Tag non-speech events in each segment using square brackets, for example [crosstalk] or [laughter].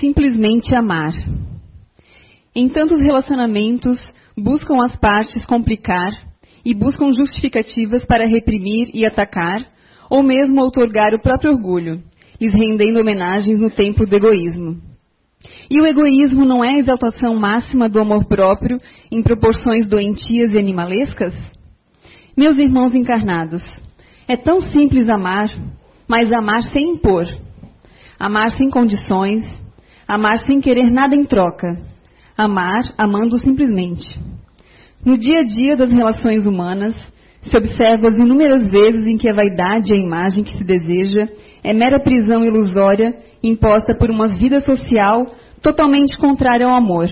simplesmente amar. Em tantos relacionamentos, buscam as partes complicar e buscam justificativas para reprimir e atacar, ou mesmo outorgar o próprio orgulho, lhes rendendo homenagens no templo do egoísmo. E o egoísmo não é a exaltação máxima do amor próprio em proporções doentias e animalescas? Meus irmãos encarnados, é tão simples amar, mas amar sem impor, amar sem condições, amar sem querer nada em troca, amar amando simplesmente. No dia a dia das relações humanas, se observa as inúmeras vezes em que a vaidade e a imagem que se deseja é mera prisão ilusória imposta por uma vida social totalmente contrária ao amor.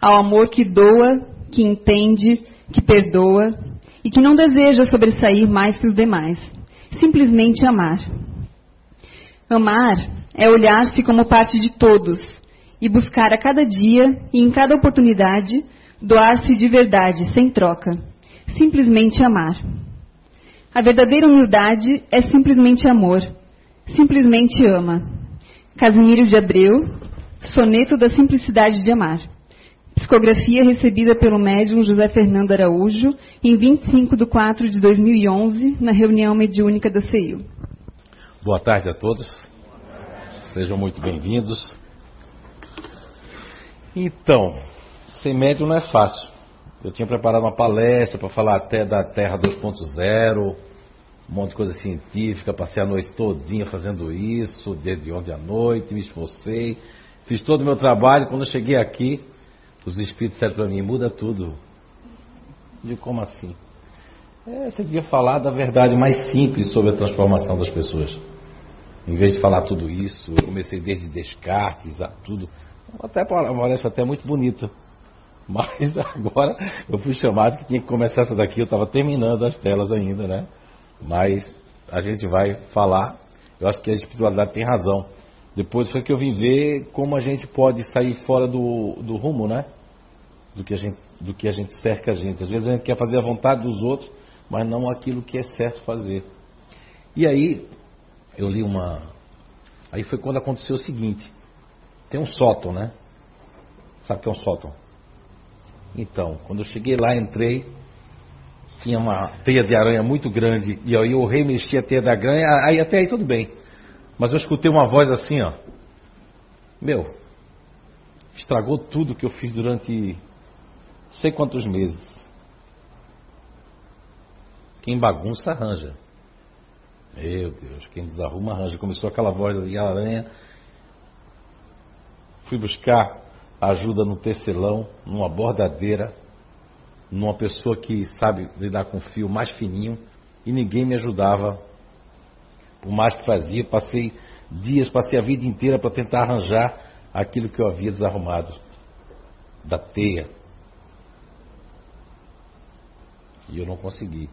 Ao amor que doa, que entende, que perdoa e que não deseja sobressair mais que os demais. Simplesmente amar. Amar é olhar-se como parte de todos e buscar a cada dia e em cada oportunidade doar-se de verdade, sem troca. Simplesmente amar. A verdadeira humildade é simplesmente amor. Simplesmente ama. Casimiro de Abreu, Soneto da Simplicidade de Amar. Psicografia recebida pelo médium José Fernando Araújo em 25 de 4 de 2011, na reunião mediúnica da CEIU. Boa tarde a todos. Sejam muito bem-vindos. Então, ser médium não é fácil. Eu tinha preparado uma palestra para falar até da Terra 2.0, um monte de coisa científica, passei a noite todinha fazendo isso, desde ontem à noite, me esforcei, fiz todo o meu trabalho, quando eu cheguei aqui, os espíritos disseram para mim, muda tudo. Eu digo, como assim? É, você devia falar da verdade mais simples sobre a transformação das pessoas. Em vez de falar tudo isso, eu comecei desde Descartes a tudo. Até parece até muito bonito. Mas [laughs] agora eu fui chamado que tinha que começar essa daqui, eu estava terminando as telas ainda, né? Mas a gente vai falar. Eu acho que a espiritualidade tem razão. Depois foi que eu vim ver como a gente pode sair fora do, do rumo, né? Do que, a gente, do que a gente cerca a gente. Às vezes a gente quer fazer a vontade dos outros, mas não aquilo que é certo fazer. E aí, eu li uma. Aí foi quando aconteceu o seguinte: tem um sótão, né? Sabe o que é um sótão? Então, quando eu cheguei lá, entrei, tinha uma teia de aranha muito grande, e aí eu remexi a teia da aranha, aí até aí tudo bem. Mas eu escutei uma voz assim, ó. Meu, estragou tudo que eu fiz durante sei quantos meses. Quem bagunça arranja. Meu Deus, quem desarruma arranja. Começou aquela voz de aranha. Fui buscar ajuda no tecelão, numa bordadeira, numa pessoa que sabe lidar com fio mais fininho e ninguém me ajudava. Por mais que fazia, passei dias, passei a vida inteira para tentar arranjar aquilo que eu havia desarrumado da teia. E eu não consegui.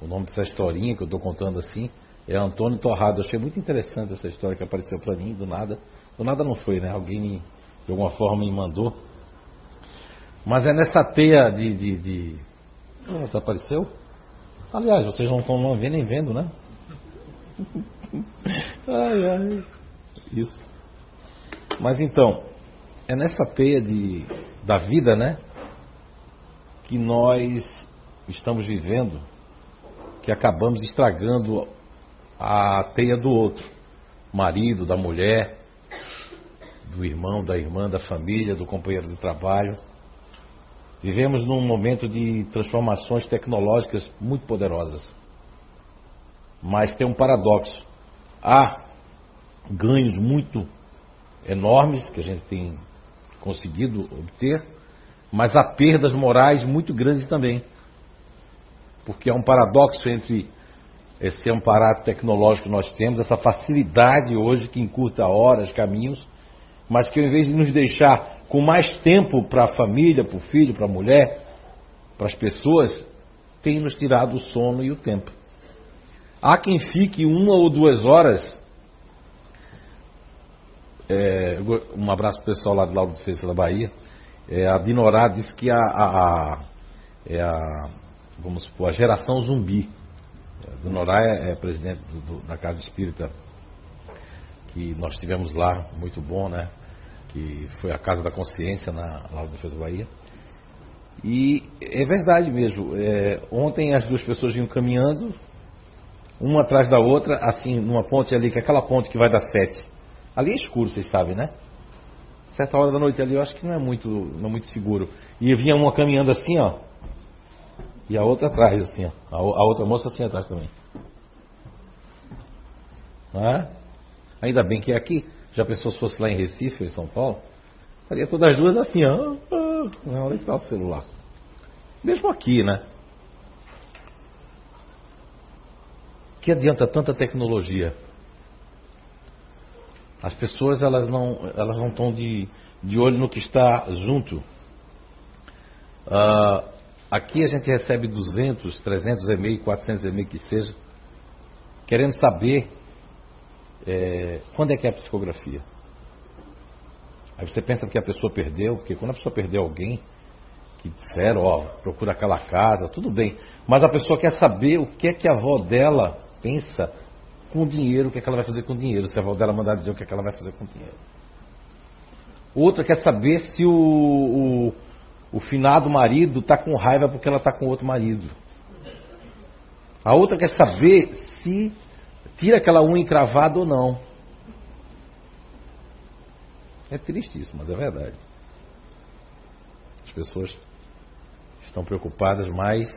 O nome dessa historinha que eu estou contando assim é Antônio Torrado. Eu achei muito interessante essa história que apareceu para mim do nada. Do nada não foi, né? Alguém me, de alguma forma me mandou. Mas é nessa teia de. de, de... Ah, desapareceu? Aliás, vocês não estão vendo nem vendo, né? [laughs] ai, ai. Isso. Mas então, é nessa teia de, da vida, né? Que nós estamos vivendo, que acabamos estragando a teia do outro, marido, da mulher, do irmão, da irmã, da família, do companheiro de trabalho. Vivemos num momento de transformações tecnológicas muito poderosas. Mas tem um paradoxo. Há ganhos muito enormes que a gente tem conseguido obter, mas há perdas morais muito grandes também. Porque há um paradoxo entre esse amparato tecnológico que nós temos, essa facilidade hoje que encurta horas, caminhos, mas que ao invés de nos deixar com mais tempo para a família, para o filho, para a mulher, para as pessoas, tem nos tirado o sono e o tempo. Há quem fique uma ou duas horas. É, um abraço para o pessoal lá do Lauro de Defesa da Bahia. É, a Dinorá disse que a, a, a, é a, vamos supor, a geração zumbi. A Dinorá é, é presidente do, do, da Casa Espírita que nós tivemos lá, muito bom, né? Que foi a Casa da Consciência na, lá no Defesa Bahia. E é verdade mesmo. É, ontem as duas pessoas vinham caminhando, uma atrás da outra, assim, numa ponte ali, que é aquela ponte que vai dar sete. Ali é escuro, vocês sabem, né? Certa hora da noite ali, eu acho que não é muito, não é muito seguro. E vinha uma caminhando assim, ó. E a outra atrás, assim, ó. A, a outra moça assim atrás também. É? Ainda bem que é aqui. Já pensou se fosse lá em Recife, em São Paulo? Faria todas as duas assim, ó. Não, onde está o celular? Mesmo aqui, né? Que adianta tanta tecnologia? As pessoas elas não elas não estão de, de olho no que está junto. Uh, aqui a gente recebe 200, 300 e-mail, 400 e-mail que seja, querendo saber é, quando é que é a psicografia. Aí você pensa que a pessoa perdeu, porque quando a pessoa perdeu alguém, que disseram, ó, procura aquela casa, tudo bem. Mas a pessoa quer saber o que é que a avó dela pensa com o dinheiro, o que é que ela vai fazer com o dinheiro, se a avó dela mandar dizer o que é que ela vai fazer com o dinheiro. Outra quer saber se o, o, o finado marido está com raiva porque ela está com outro marido. A outra quer saber se tira aquela unha encravada ou não. É triste isso, mas é verdade. As pessoas estão preocupadas, mas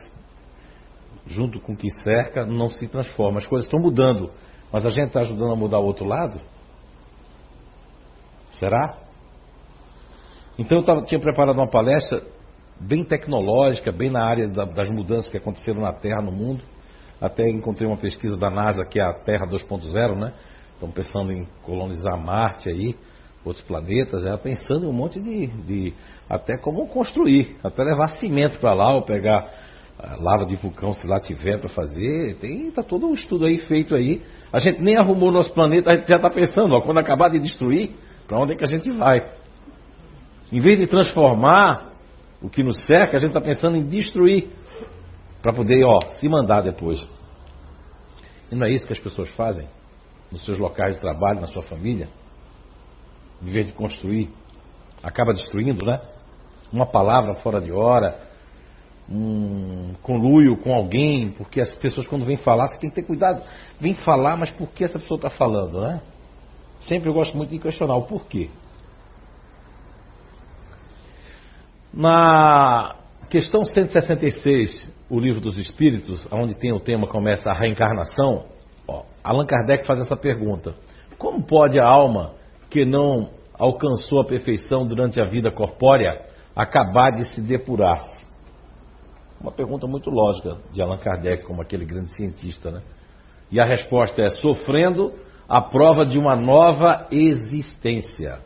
junto com o que cerca não se transforma. As coisas estão mudando, mas a gente está ajudando a mudar o outro lado? Será? Então eu tava, tinha preparado uma palestra bem tecnológica, bem na área da, das mudanças que aconteceram na Terra, no mundo. Até encontrei uma pesquisa da NASA que é a Terra 2.0, né? Estão pensando em colonizar Marte aí outros planetas, já pensando em um monte de, de até como construir, até levar cimento para lá, ou pegar ah, lava de vulcão se lá tiver para fazer, tem tá todo um estudo aí feito aí. A gente nem arrumou nosso planeta, a gente já está pensando, ó, quando acabar de destruir, para onde é que a gente vai? Em vez de transformar o que nos cerca, a gente está pensando em destruir para poder, ó, se mandar depois. E não é isso que as pessoas fazem nos seus locais de trabalho, na sua família? em vez de construir, acaba destruindo, né? Uma palavra fora de hora, um conluio com alguém, porque as pessoas quando vêm falar, você tem que ter cuidado. Vem falar, mas por que essa pessoa está falando, né? Sempre eu gosto muito de questionar o porquê. Na questão 166, o livro dos Espíritos, onde tem o tema começa a reencarnação, ó, Allan Kardec faz essa pergunta: como pode a alma que não alcançou a perfeição durante a vida corpórea acabar de se depurar-se? Uma pergunta muito lógica de Allan Kardec, como aquele grande cientista, né? E a resposta é: sofrendo a prova de uma nova existência.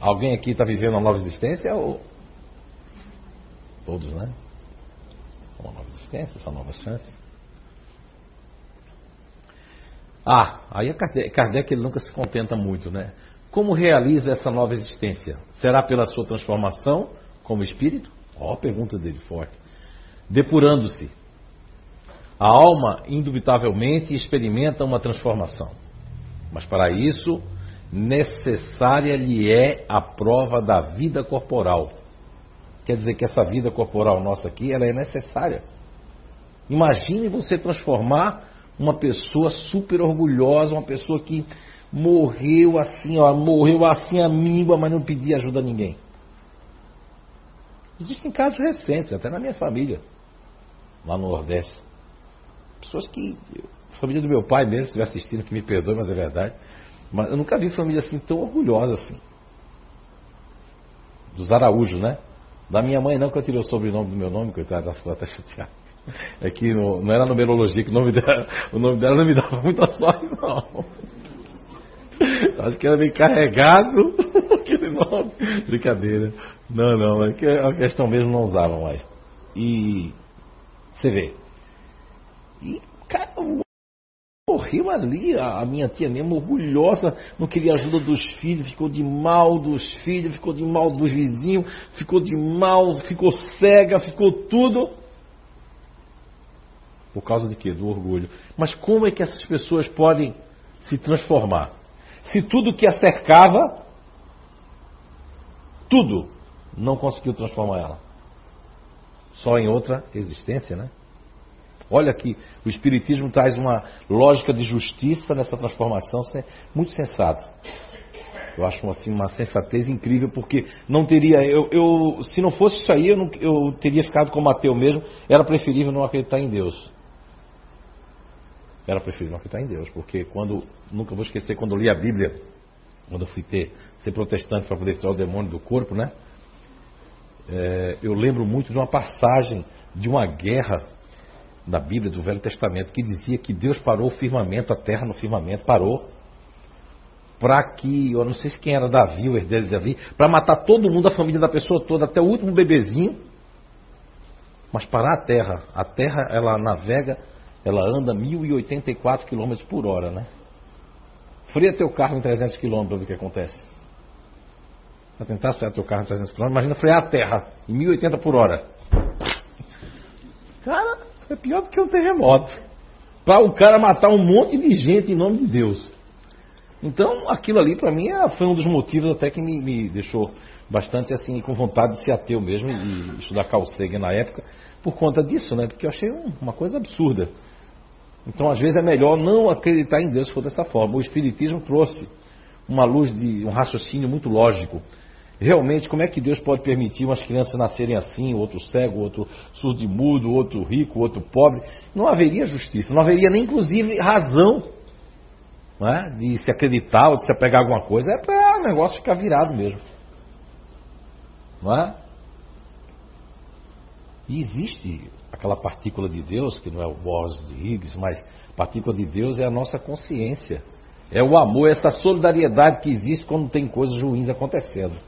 Alguém aqui está vivendo uma nova existência? Ou... Todos, né? Uma nova existência, são novas chances. Ah, aí Kardec, Kardec ele nunca se contenta muito, né? Como realiza essa nova existência? Será pela sua transformação como espírito? Ó, pergunta dele forte. Depurando-se. A alma, indubitavelmente, experimenta uma transformação. Mas para isso, necessária lhe é a prova da vida corporal. Quer dizer que essa vida corporal nossa aqui, ela é necessária. Imagine você transformar uma pessoa super orgulhosa, uma pessoa que morreu assim, ó, morreu assim a míngua, mas não pedia ajuda a ninguém. Existem casos recentes, até na minha família, lá no Nordeste. Pessoas que. A família do meu pai mesmo, se estiver assistindo, que me perdoe, mas é verdade. Mas eu nunca vi família assim tão orgulhosa assim. Dos Araújos, né? Da minha mãe não, que eu tirei o sobrenome do meu nome, coitada, ela ficou até chateada. É que no, não era numerologia, que o nome, dela, o nome dela não me dava muita sorte, não. Acho que era meio carregado [laughs] aquele nome. Brincadeira. Não, não, é que a questão mesmo não usava mais. E você vê. E, cara, morreu ali, a, minha tia mesmo, orgulhosa, não queria ajuda dos filhos, ficou de mal dos filhos, ficou de mal dos vizinhos, ficou de mal, ficou cega, ficou tudo. Por causa de quê? Do orgulho. Mas como é que essas pessoas podem se transformar? Se tudo que a cercava, tudo, não conseguiu transformar ela. Só em outra existência, né? Olha que o Espiritismo traz uma lógica de justiça nessa transformação muito sensato. Eu acho assim, uma sensatez incrível, porque não teria. Eu, eu se não fosse isso aí, eu, não, eu teria ficado como ateu mesmo. Era preferível não acreditar em Deus. Era preferível não acreditar em Deus, porque quando. Nunca vou esquecer quando eu li a Bíblia, quando eu fui ter, ser protestante para poder tirar o demônio do corpo, né? É, eu lembro muito de uma passagem de uma guerra na Bíblia do Velho Testamento que dizia que Deus parou o firmamento, a terra no firmamento, parou para que, eu não sei se quem era Davi, o herdeiro de Davi, para matar todo mundo, a família da pessoa toda, até o último bebezinho, mas parar a terra. A terra, ela navega, ela anda 1084 km por hora, né? Freia teu carro em 300 km para ver o que acontece. Para tentar frear teu carro em 300 km, imagina frear a terra em 1080 por hora. Cara, é pior do que um terremoto. Para o cara matar um monte de gente em nome de Deus. Então, aquilo ali para mim é, foi um dos motivos até que me, me, deixou bastante assim com vontade de ser ateu mesmo e estudar Carl Sagan na época por conta disso, né? Porque eu achei uma coisa absurda. Então, às vezes é melhor não acreditar em Deus se for dessa forma. O espiritismo trouxe uma luz de um raciocínio muito lógico. Realmente, como é que Deus pode permitir umas crianças nascerem assim, outro cego, outro surdo e mudo, outro rico, outro pobre? Não haveria justiça, não haveria nem inclusive razão é? de se acreditar ou de se apegar a alguma coisa, é para o negócio ficar virado mesmo. Não é? E existe aquela partícula de Deus, que não é o Boris de Higgs, mas partícula de Deus é a nossa consciência. É o amor, essa solidariedade que existe quando tem coisas ruins acontecendo.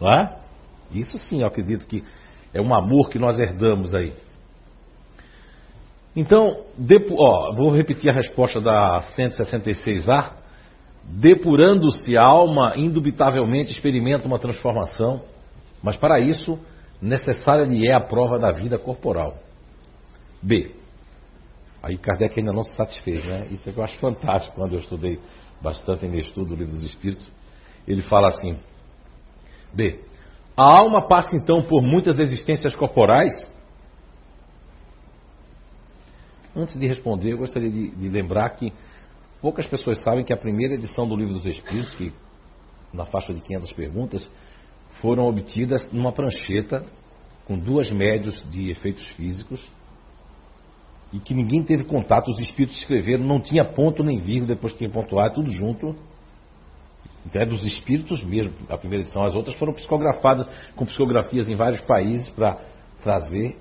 Não é? Isso sim, eu acredito que é um amor que nós herdamos aí. Então, depo, ó, vou repetir a resposta da 166A. Depurando-se a alma, indubitavelmente experimenta uma transformação, mas para isso, necessária lhe é a prova da vida corporal. B. Aí Kardec ainda não se satisfez, né? Isso é que eu acho fantástico quando eu estudei bastante em estudo o livro dos Espíritos. Ele fala assim: B. A alma passa então por muitas existências corporais Antes de responder, eu gostaria de, de lembrar que poucas pessoas sabem que a primeira edição do Livro dos Espíritos, que na faixa de 500 perguntas, foram obtidas numa prancheta com duas médios de efeitos físicos e que ninguém teve contato, os espíritos escreveram, não tinha ponto nem vírgula, depois tinha pontuar, tudo junto. Então é dos espíritos mesmo, a primeira edição. As outras foram psicografadas com psicografias em vários países para trazer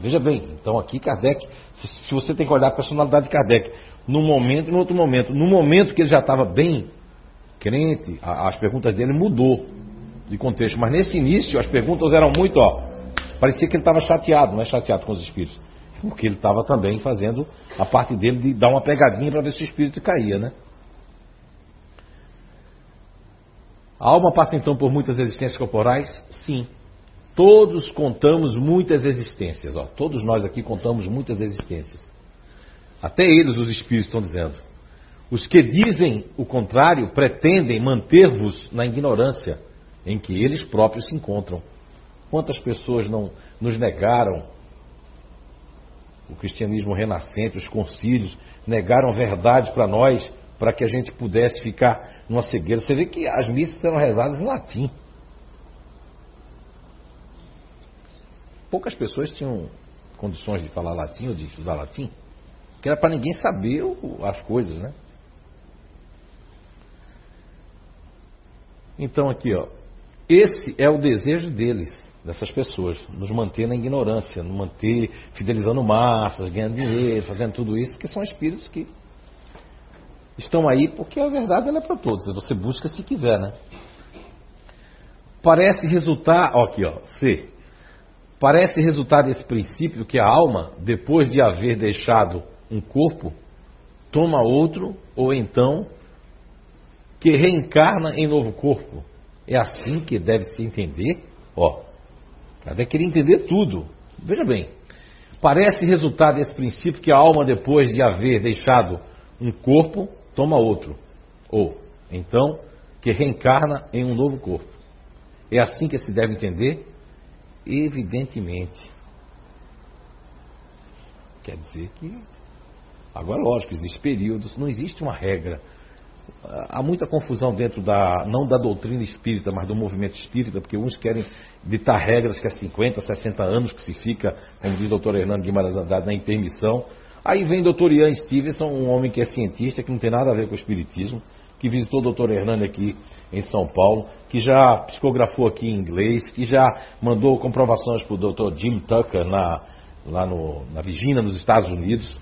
Veja bem, então aqui Kardec, se, se você tem que olhar a personalidade de Kardec, num momento e no outro momento. No momento que ele já estava bem crente, a, as perguntas dele mudou de contexto. Mas nesse início as perguntas eram muito, ó, parecia que ele estava chateado, não é chateado com os espíritos. Porque ele estava também fazendo a parte dele de dar uma pegadinha para ver se o espírito caía, né? A alma passa então por muitas existências corporais? Sim. Todos contamos muitas existências, ó. todos nós aqui contamos muitas existências. Até eles, os espíritos, estão dizendo. Os que dizem o contrário pretendem manter-vos na ignorância em que eles próprios se encontram. Quantas pessoas não nos negaram o cristianismo renascente, os concílios, negaram verdades para nós, para que a gente pudesse ficar numa cegueira. Você vê que as missas eram rezadas em latim. poucas pessoas tinham condições de falar latim ou de estudar latim, que era para ninguém saber as coisas, né? Então aqui, ó, esse é o desejo deles, dessas pessoas, nos manter na ignorância, nos manter fidelizando massas, ganhando dinheiro, fazendo tudo isso, porque são espíritos que estão aí porque a verdade ela é para todos, você busca se quiser, né? Parece resultar, ó, aqui, ó, C, Parece resultar desse princípio que a alma, depois de haver deixado um corpo, toma outro, ou então que reencarna em novo corpo. É assim que deve se entender? Ó, até querer entender tudo. Veja bem, Parece resultado desse princípio que a alma, depois de haver deixado um corpo, toma outro. Ou, então, que reencarna em um novo corpo. É assim que se deve entender? Evidentemente. Quer dizer que. Agora, lógico, existem períodos, não existe uma regra. Há muita confusão dentro da, não da doutrina espírita, mas do movimento espírita, porque uns querem ditar regras que há 50, 60 anos que se fica, como diz o doutor Hernando Guimarães Andrade, na intermissão. Aí vem o doutor Ian Stevenson, um homem que é cientista, que não tem nada a ver com o espiritismo, que visitou o doutor Hernando aqui em São Paulo, que já psicografou aqui em inglês, que já mandou comprovações para o doutor Jim Tucker na, lá no, na Virgínia, nos Estados Unidos.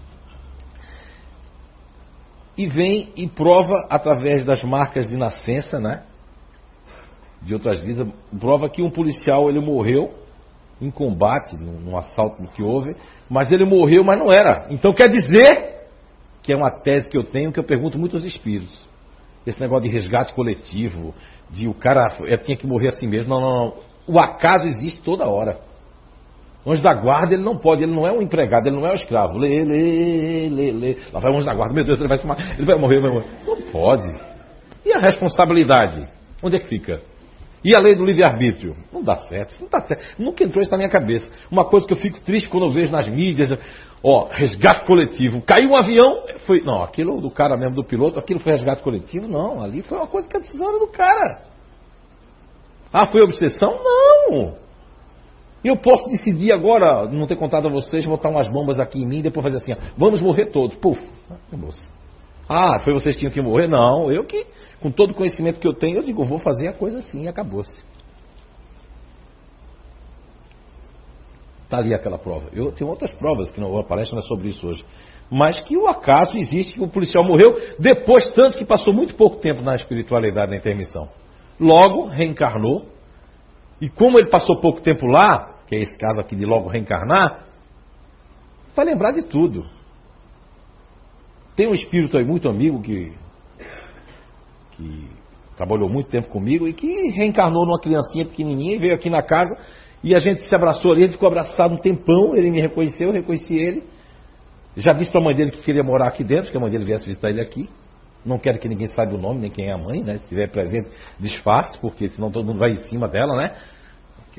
E vem e prova através das marcas de nascença, né? De outras vidas, prova que um policial ele morreu em combate, num, num assalto que houve, mas ele morreu, mas não era. Então quer dizer que é uma tese que eu tenho que eu pergunto muito aos espíritos. Esse negócio de resgate coletivo, de o cara tinha que morrer assim mesmo. Não, não, não. O acaso existe toda hora. O anjo da guarda, ele não pode, ele não é um empregado, ele não é um escravo. Lê, lê, lê, lê. Lá vai o anjo da guarda, meu Deus, ele vai, se, ele vai morrer, vai morrer. Não pode. E a responsabilidade? Onde é que fica? E a lei do livre-arbítrio? Não dá certo, não dá certo. Nunca entrou isso na minha cabeça. Uma coisa que eu fico triste quando eu vejo nas mídias, ó, resgate coletivo. Caiu um avião, foi. Não, aquilo do cara mesmo, do piloto, aquilo foi resgate coletivo? Não, ali foi uma coisa que a decisão era do cara. Ah, foi obsessão? Não! Eu posso [laughs] decidir agora, não ter contado a vocês, botar umas bombas aqui em mim e depois fazer assim, ó, vamos morrer todos. Puf, acabou-se. Ah, foi vocês que tinham que morrer? Não, eu que, com todo o conhecimento que eu tenho, eu digo, vou fazer a coisa assim e acabou-se. Está ali aquela prova. Eu tenho outras provas que não, a palestra não é sobre isso hoje. Mas que o acaso existe, que o policial morreu depois, tanto que passou muito pouco tempo na espiritualidade, na intermissão. Logo, reencarnou. E como ele passou pouco tempo lá, que é esse caso aqui de logo reencarnar, vai lembrar de tudo. Tem um espírito aí muito amigo que, que trabalhou muito tempo comigo e que reencarnou numa criancinha pequenininha e veio aqui na casa e a gente se abraçou ali, ele ficou abraçado um tempão, ele me reconheceu, eu reconheci ele. Já disse para a mãe dele que queria morar aqui dentro, que a mãe dele viesse visitar ele aqui. Não quero que ninguém saiba o nome, nem quem é a mãe, né? Se estiver presente, disfarce, porque senão todo mundo vai em cima dela, né?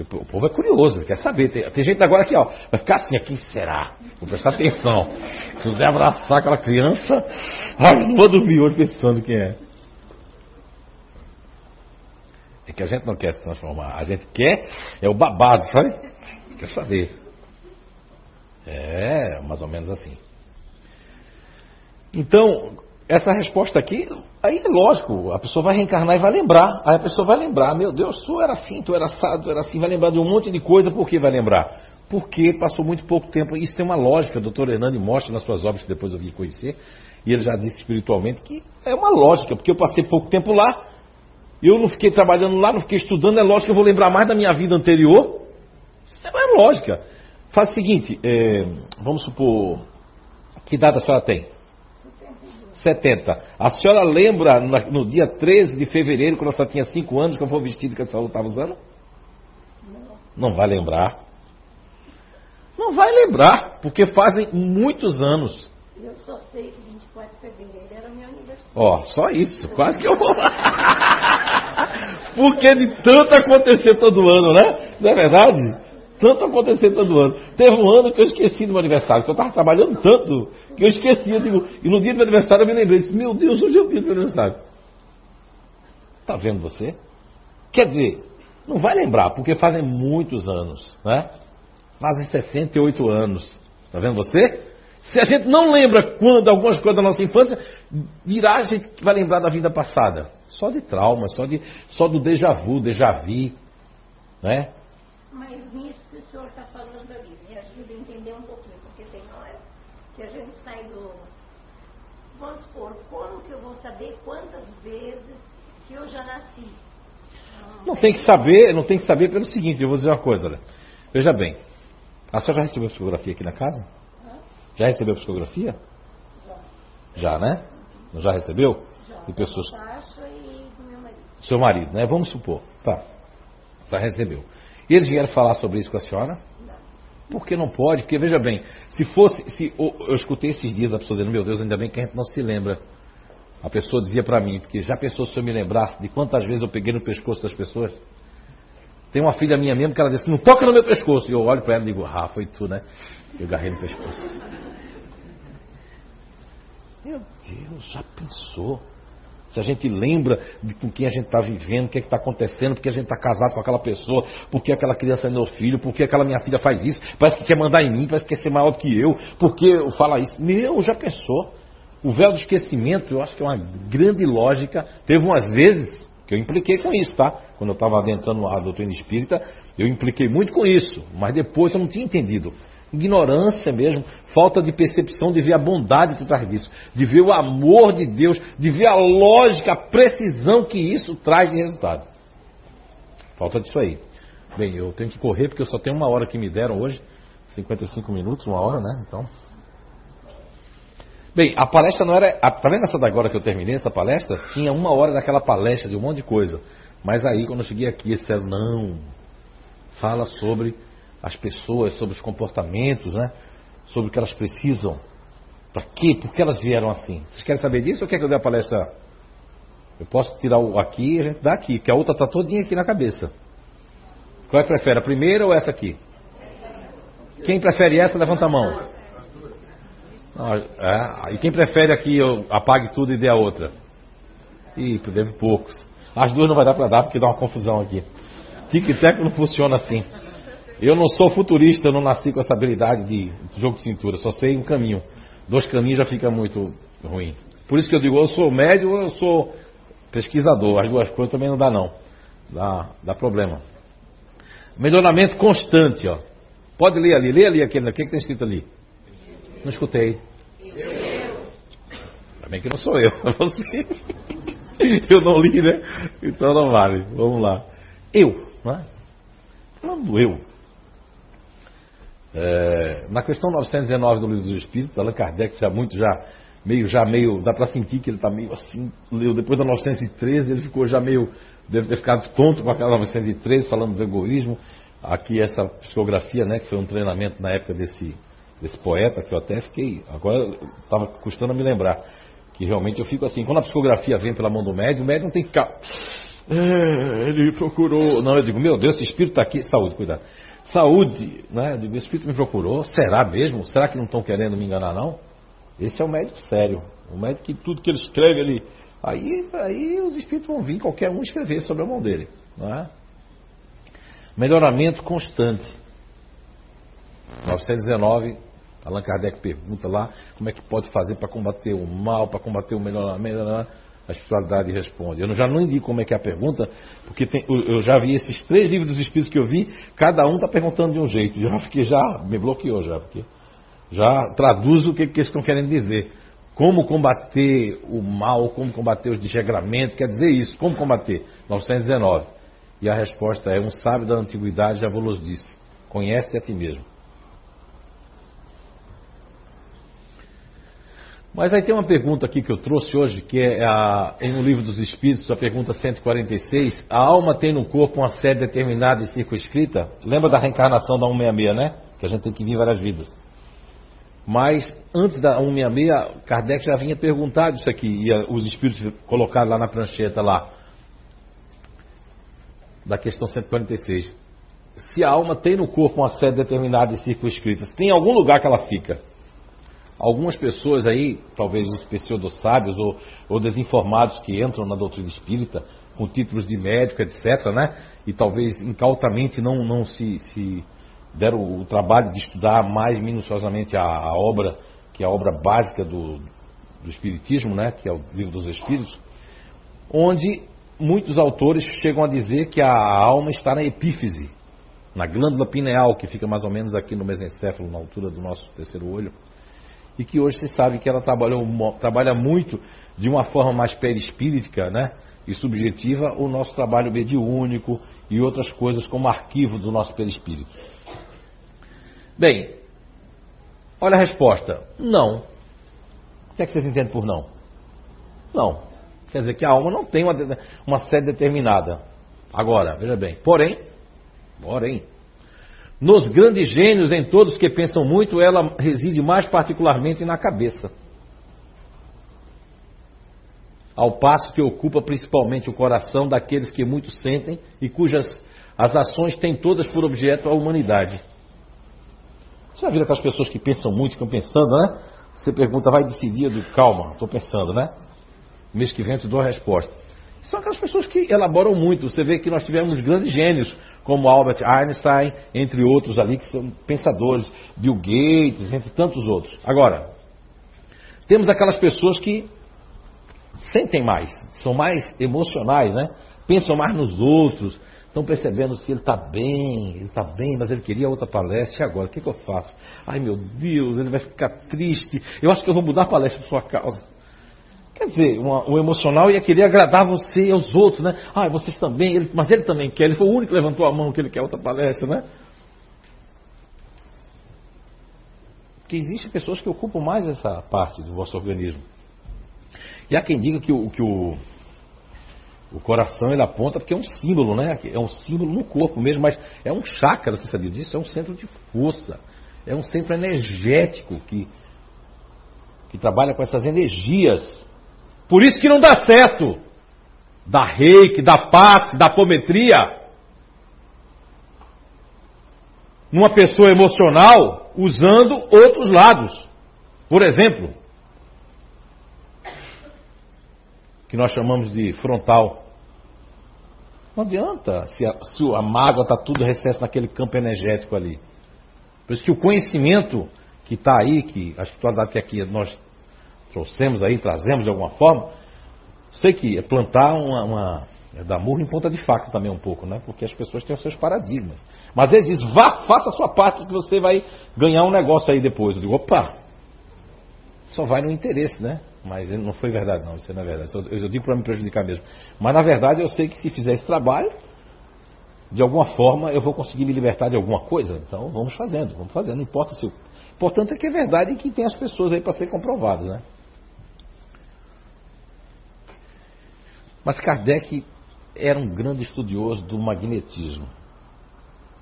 Porque o povo é curioso, quer saber. Tem, tem, gente agora que ó, vai ficar assim, quem será? Vou prestar atenção. Se você abraçar aquela criança, ai, não vou dormir hoje pensando quem é. É que a gente não quer se transformar. A gente quer é o babado, sabe? Quer saber. É, mais ou menos assim. Então, essa resposta aqui, aí é lógico, a pessoa vai reencarnar e vai lembrar. Aí a pessoa vai lembrar, meu Deus, tu era assim, tu era assado, tu era assim, vai lembrar de um monte de coisa, por que vai lembrar? Porque passou muito pouco tempo, isso tem uma lógica, o doutor Hernani mostra nas suas obras que depois eu vim conhecer, e ele já disse espiritualmente que é uma lógica, porque eu passei pouco tempo lá, eu não fiquei trabalhando lá, não fiquei estudando, é lógico que eu vou lembrar mais da minha vida anterior. Isso é lógica. Faz o seguinte, é, vamos supor, que data a senhora tem? 70. A senhora lembra no dia 13 de fevereiro, quando a senhora tinha 5 anos, qual foi o vestido que a senhora estava usando? Não. Não vai lembrar. Não vai lembrar, porque fazem muitos anos. Eu só sei que 24 de fevereiro era meu aniversário. Ó, só isso. Quase que eu vou lá. [laughs] porque de tanto acontecer todo ano, né? Não é verdade? Tanto acontecer todo ano. Teve um ano que eu esqueci do meu aniversário, que eu estava trabalhando tanto que eu esqueci. Eu digo, e no dia do meu aniversário eu me lembrei. Disse, meu Deus, hoje é o dia do meu aniversário. Está vendo você? Quer dizer, não vai lembrar, porque fazem muitos anos, né? Fazem 68 anos. Está vendo você? Se a gente não lembra quando algumas coisas da nossa infância, dirá a gente que vai lembrar da vida passada. Só de trauma, só, de, só do déjà vu, déjà vu, né? Mas nisso senhor está falando ali, me ajuda a entender um pouquinho, porque tem hora que a gente sai do. Vamos supor, como que eu vou saber quantas vezes que eu já nasci? Não, não tem que saber, não tem que saber pelo seguinte, eu vou dizer uma coisa, olha. Veja bem, a senhora já recebeu psicografia aqui na casa? Hã? Já recebeu psicografia? Já. Já, né? Não já recebeu? Já. Pessoas. E do meu marido. Seu marido, né? Vamos supor. Tá. Já recebeu. E eles vieram falar sobre isso com a senhora? Não. Por que não pode? Porque veja bem, se fosse, se eu escutei esses dias a pessoa dizendo, meu Deus, ainda bem que a gente não se lembra. A pessoa dizia para mim, porque já pensou se eu me lembrasse de quantas vezes eu peguei no pescoço das pessoas? Tem uma filha minha mesmo que ela disse, não toca no meu pescoço. E eu olho para ela e digo, ah, foi tu, né? Eu agarrei no pescoço. Meu Deus, já pensou? Se a gente lembra de com quem a gente está vivendo, o que é está acontecendo, porque a gente está casado com aquela pessoa, porque aquela criança é meu filho, porque aquela minha filha faz isso, parece que quer mandar em mim, parece que quer ser maior do que eu, porque fala isso. Meu, já pensou? O véu do esquecimento, eu acho que é uma grande lógica. Teve umas vezes que eu impliquei com isso, tá? Quando eu estava adentrando a doutrina espírita, eu impliquei muito com isso, mas depois eu não tinha entendido. Ignorância mesmo, falta de percepção de ver a bondade por trás disso, de ver o amor de Deus, de ver a lógica, a precisão que isso traz de resultado. Falta disso aí. Bem, eu tenho que correr porque eu só tenho uma hora que me deram hoje, 55 minutos, uma hora, né? Então. Bem, a palestra não era. Tá vendo essa da agora que eu terminei, essa palestra? Tinha uma hora daquela palestra de um monte de coisa. Mas aí, quando eu cheguei aqui, eles disseram: não, fala sobre as pessoas, sobre os comportamentos, né? Sobre o que elas precisam. Para quê? Por que elas vieram assim? Vocês querem saber disso ou quer que eu dê a palestra? Eu posso tirar o aqui e a gente dá aqui, que a outra está todinha aqui na cabeça. Qual é que prefere, a primeira ou essa aqui? Quem prefere essa, levanta a mão. Ah, é, e quem prefere aqui eu apague tudo e dê a outra? Ih, deve poucos. As duas não vai dar para dar porque dá uma confusão aqui. Tic-tac não funciona assim. Eu não sou futurista, eu não nasci com essa habilidade de jogo de cintura, só sei um caminho. Dois caminhos já fica muito ruim. Por isso que eu digo, eu sou médio ou eu sou pesquisador. As duas coisas também não dá não. Dá, dá problema. Melhoramento constante, ó. Pode ler ali, lê ali aquele, o que, que tem escrito ali? Não escutei. Também que não sou eu, é [laughs] você. Eu não li, né? Então não vale. Vamos lá. Eu, não é? Falando eu. É, na questão 919 do Livro dos Espíritos, Allan Kardec já muito, já meio, já meio, dá para sentir que ele está meio assim, leu depois da 913, ele ficou já meio, deve ter ficado tonto com aquela 913, falando do egoísmo. Aqui essa psicografia, né, que foi um treinamento na época desse, desse poeta, que eu até fiquei, agora estava custando a me lembrar, que realmente eu fico assim, quando a psicografia vem pela mão do médium, o médium não tem que ficar, é, ele procurou, não, eu digo, meu Deus, esse espírito está aqui, saúde, cuidado. Saúde, né? O Espírito me procurou. Será mesmo? Será que não estão querendo me enganar, não? Esse é o médico sério. O médico que tudo que ele escreve, ele. Aí, aí os espíritos vão vir, qualquer um escrever sobre a mão dele. Não é? Melhoramento constante. 919, Allan Kardec pergunta lá como é que pode fazer para combater o mal, para combater o melhoramento. A espiritualidade responde. Eu já não entendi como é que é a pergunta, porque tem, eu já vi esses três livros dos Espíritos que eu vi, cada um está perguntando de um jeito. Já fiquei, já me bloqueou já, porque já traduz o que, que eles estão querendo dizer. Como combater o mal, como combater os desregramentos, quer dizer isso, como combater? 919. E a resposta é, um sábio da antiguidade já vos disse, conhece a ti mesmo. Mas aí tem uma pergunta aqui que eu trouxe hoje, que é a, no livro dos Espíritos, a pergunta 146. A alma tem no corpo uma sede determinada e circunscrita? Lembra da reencarnação da 166, né? Que a gente tem que vir várias vidas. Mas antes da 166, Kardec já vinha perguntado isso aqui, e os Espíritos colocaram lá na prancheta lá, da questão 146. Se a alma tem no corpo uma sede determinada e circunscrita, tem algum lugar que ela fica? Algumas pessoas aí, talvez os pseudo-sábios ou, ou desinformados que entram na doutrina espírita com títulos de médico, etc., né? E talvez incautamente não, não se, se deram o trabalho de estudar mais minuciosamente a, a obra, que é a obra básica do, do Espiritismo, né? Que é o Livro dos Espíritos, onde muitos autores chegam a dizer que a alma está na epífise, na glândula pineal, que fica mais ou menos aqui no mesencéfalo, na altura do nosso terceiro olho e que hoje se sabe que ela trabalhou, trabalha muito de uma forma mais perispírita né, e subjetiva o nosso trabalho mediúnico e outras coisas como arquivo do nosso perispírito. Bem, olha a resposta. Não. O que é que vocês entendem por não? Não. Quer dizer que a alma não tem uma, uma sede determinada. Agora, veja bem. Porém, porém, Nos grandes gênios, em todos que pensam muito, ela reside mais particularmente na cabeça. Ao passo que ocupa principalmente o coração daqueles que muito sentem e cujas as ações têm todas por objeto a humanidade. Você já viu aquelas pessoas que pensam muito, ficam pensando, né? Você pergunta, vai decidir? Eu digo, calma, estou pensando, né? Mês que vem eu te dou a resposta. São aquelas pessoas que elaboram muito. Você vê que nós tivemos grandes gênios, como Albert Einstein, entre outros ali, que são pensadores, Bill Gates, entre tantos outros. Agora, temos aquelas pessoas que sentem mais, são mais emocionais, né? Pensam mais nos outros, estão percebendo que ele está bem, ele está bem, mas ele queria outra palestra, e agora? O que, que eu faço? Ai meu Deus, ele vai ficar triste, eu acho que eu vou mudar a palestra por sua causa. Quer dizer, uma, o emocional ia querer agradar você e aos outros, né? Ah, vocês também, ele, mas ele também quer, ele foi o único que levantou a mão que ele quer outra palestra, né? Porque existem pessoas que ocupam mais essa parte do vosso organismo. E há quem diga que o, que o, o coração ele aponta porque é um símbolo, né? É um símbolo no corpo mesmo, mas é um chakra, você sabia disso? É um centro de força. É um centro energético que, que trabalha com essas energias. Por isso que não dá certo. Da reiki, da passe, da apometria. Numa pessoa emocional usando outros lados. Por exemplo, que nós chamamos de frontal. Não adianta se a, se a mágoa está tudo recesso naquele campo energético ali. Por isso que o conhecimento que está aí, que a espiritualidade que aqui nós trouxemos aí, trazemos de alguma forma, sei que é plantar uma, uma é dar murro em ponta de faca também um pouco, né? Porque as pessoas têm os seus paradigmas. Mas eles dizem, vá, faça a sua parte que você vai ganhar um negócio aí depois. Eu digo, opa, só vai no interesse, né? Mas não foi verdade, não. Isso não é verdade. Eu, eu digo para me prejudicar mesmo. Mas na verdade eu sei que se fizer esse trabalho, de alguma forma eu vou conseguir me libertar de alguma coisa. Então vamos fazendo, vamos fazendo. Não importa se. O importante é que é verdade e que tem as pessoas aí para ser comprovadas, né? Mas Kardec era um grande estudioso do magnetismo,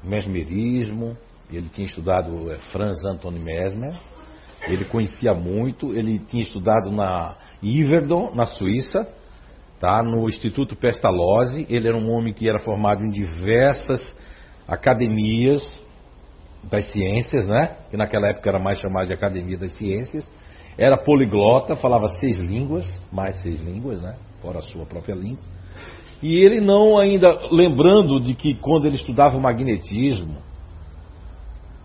mesmerismo. Ele tinha estudado é, Franz Anton Mesmer ele conhecia muito, ele tinha estudado na Iverdon, na Suíça, tá? no Instituto Pestalozzi. Ele era um homem que era formado em diversas academias das ciências, né? que naquela época era mais chamado de Academia das Ciências. Era poliglota, falava seis línguas, mais seis línguas, né? Fora a sua própria língua. E ele não ainda lembrando de que quando ele estudava o magnetismo,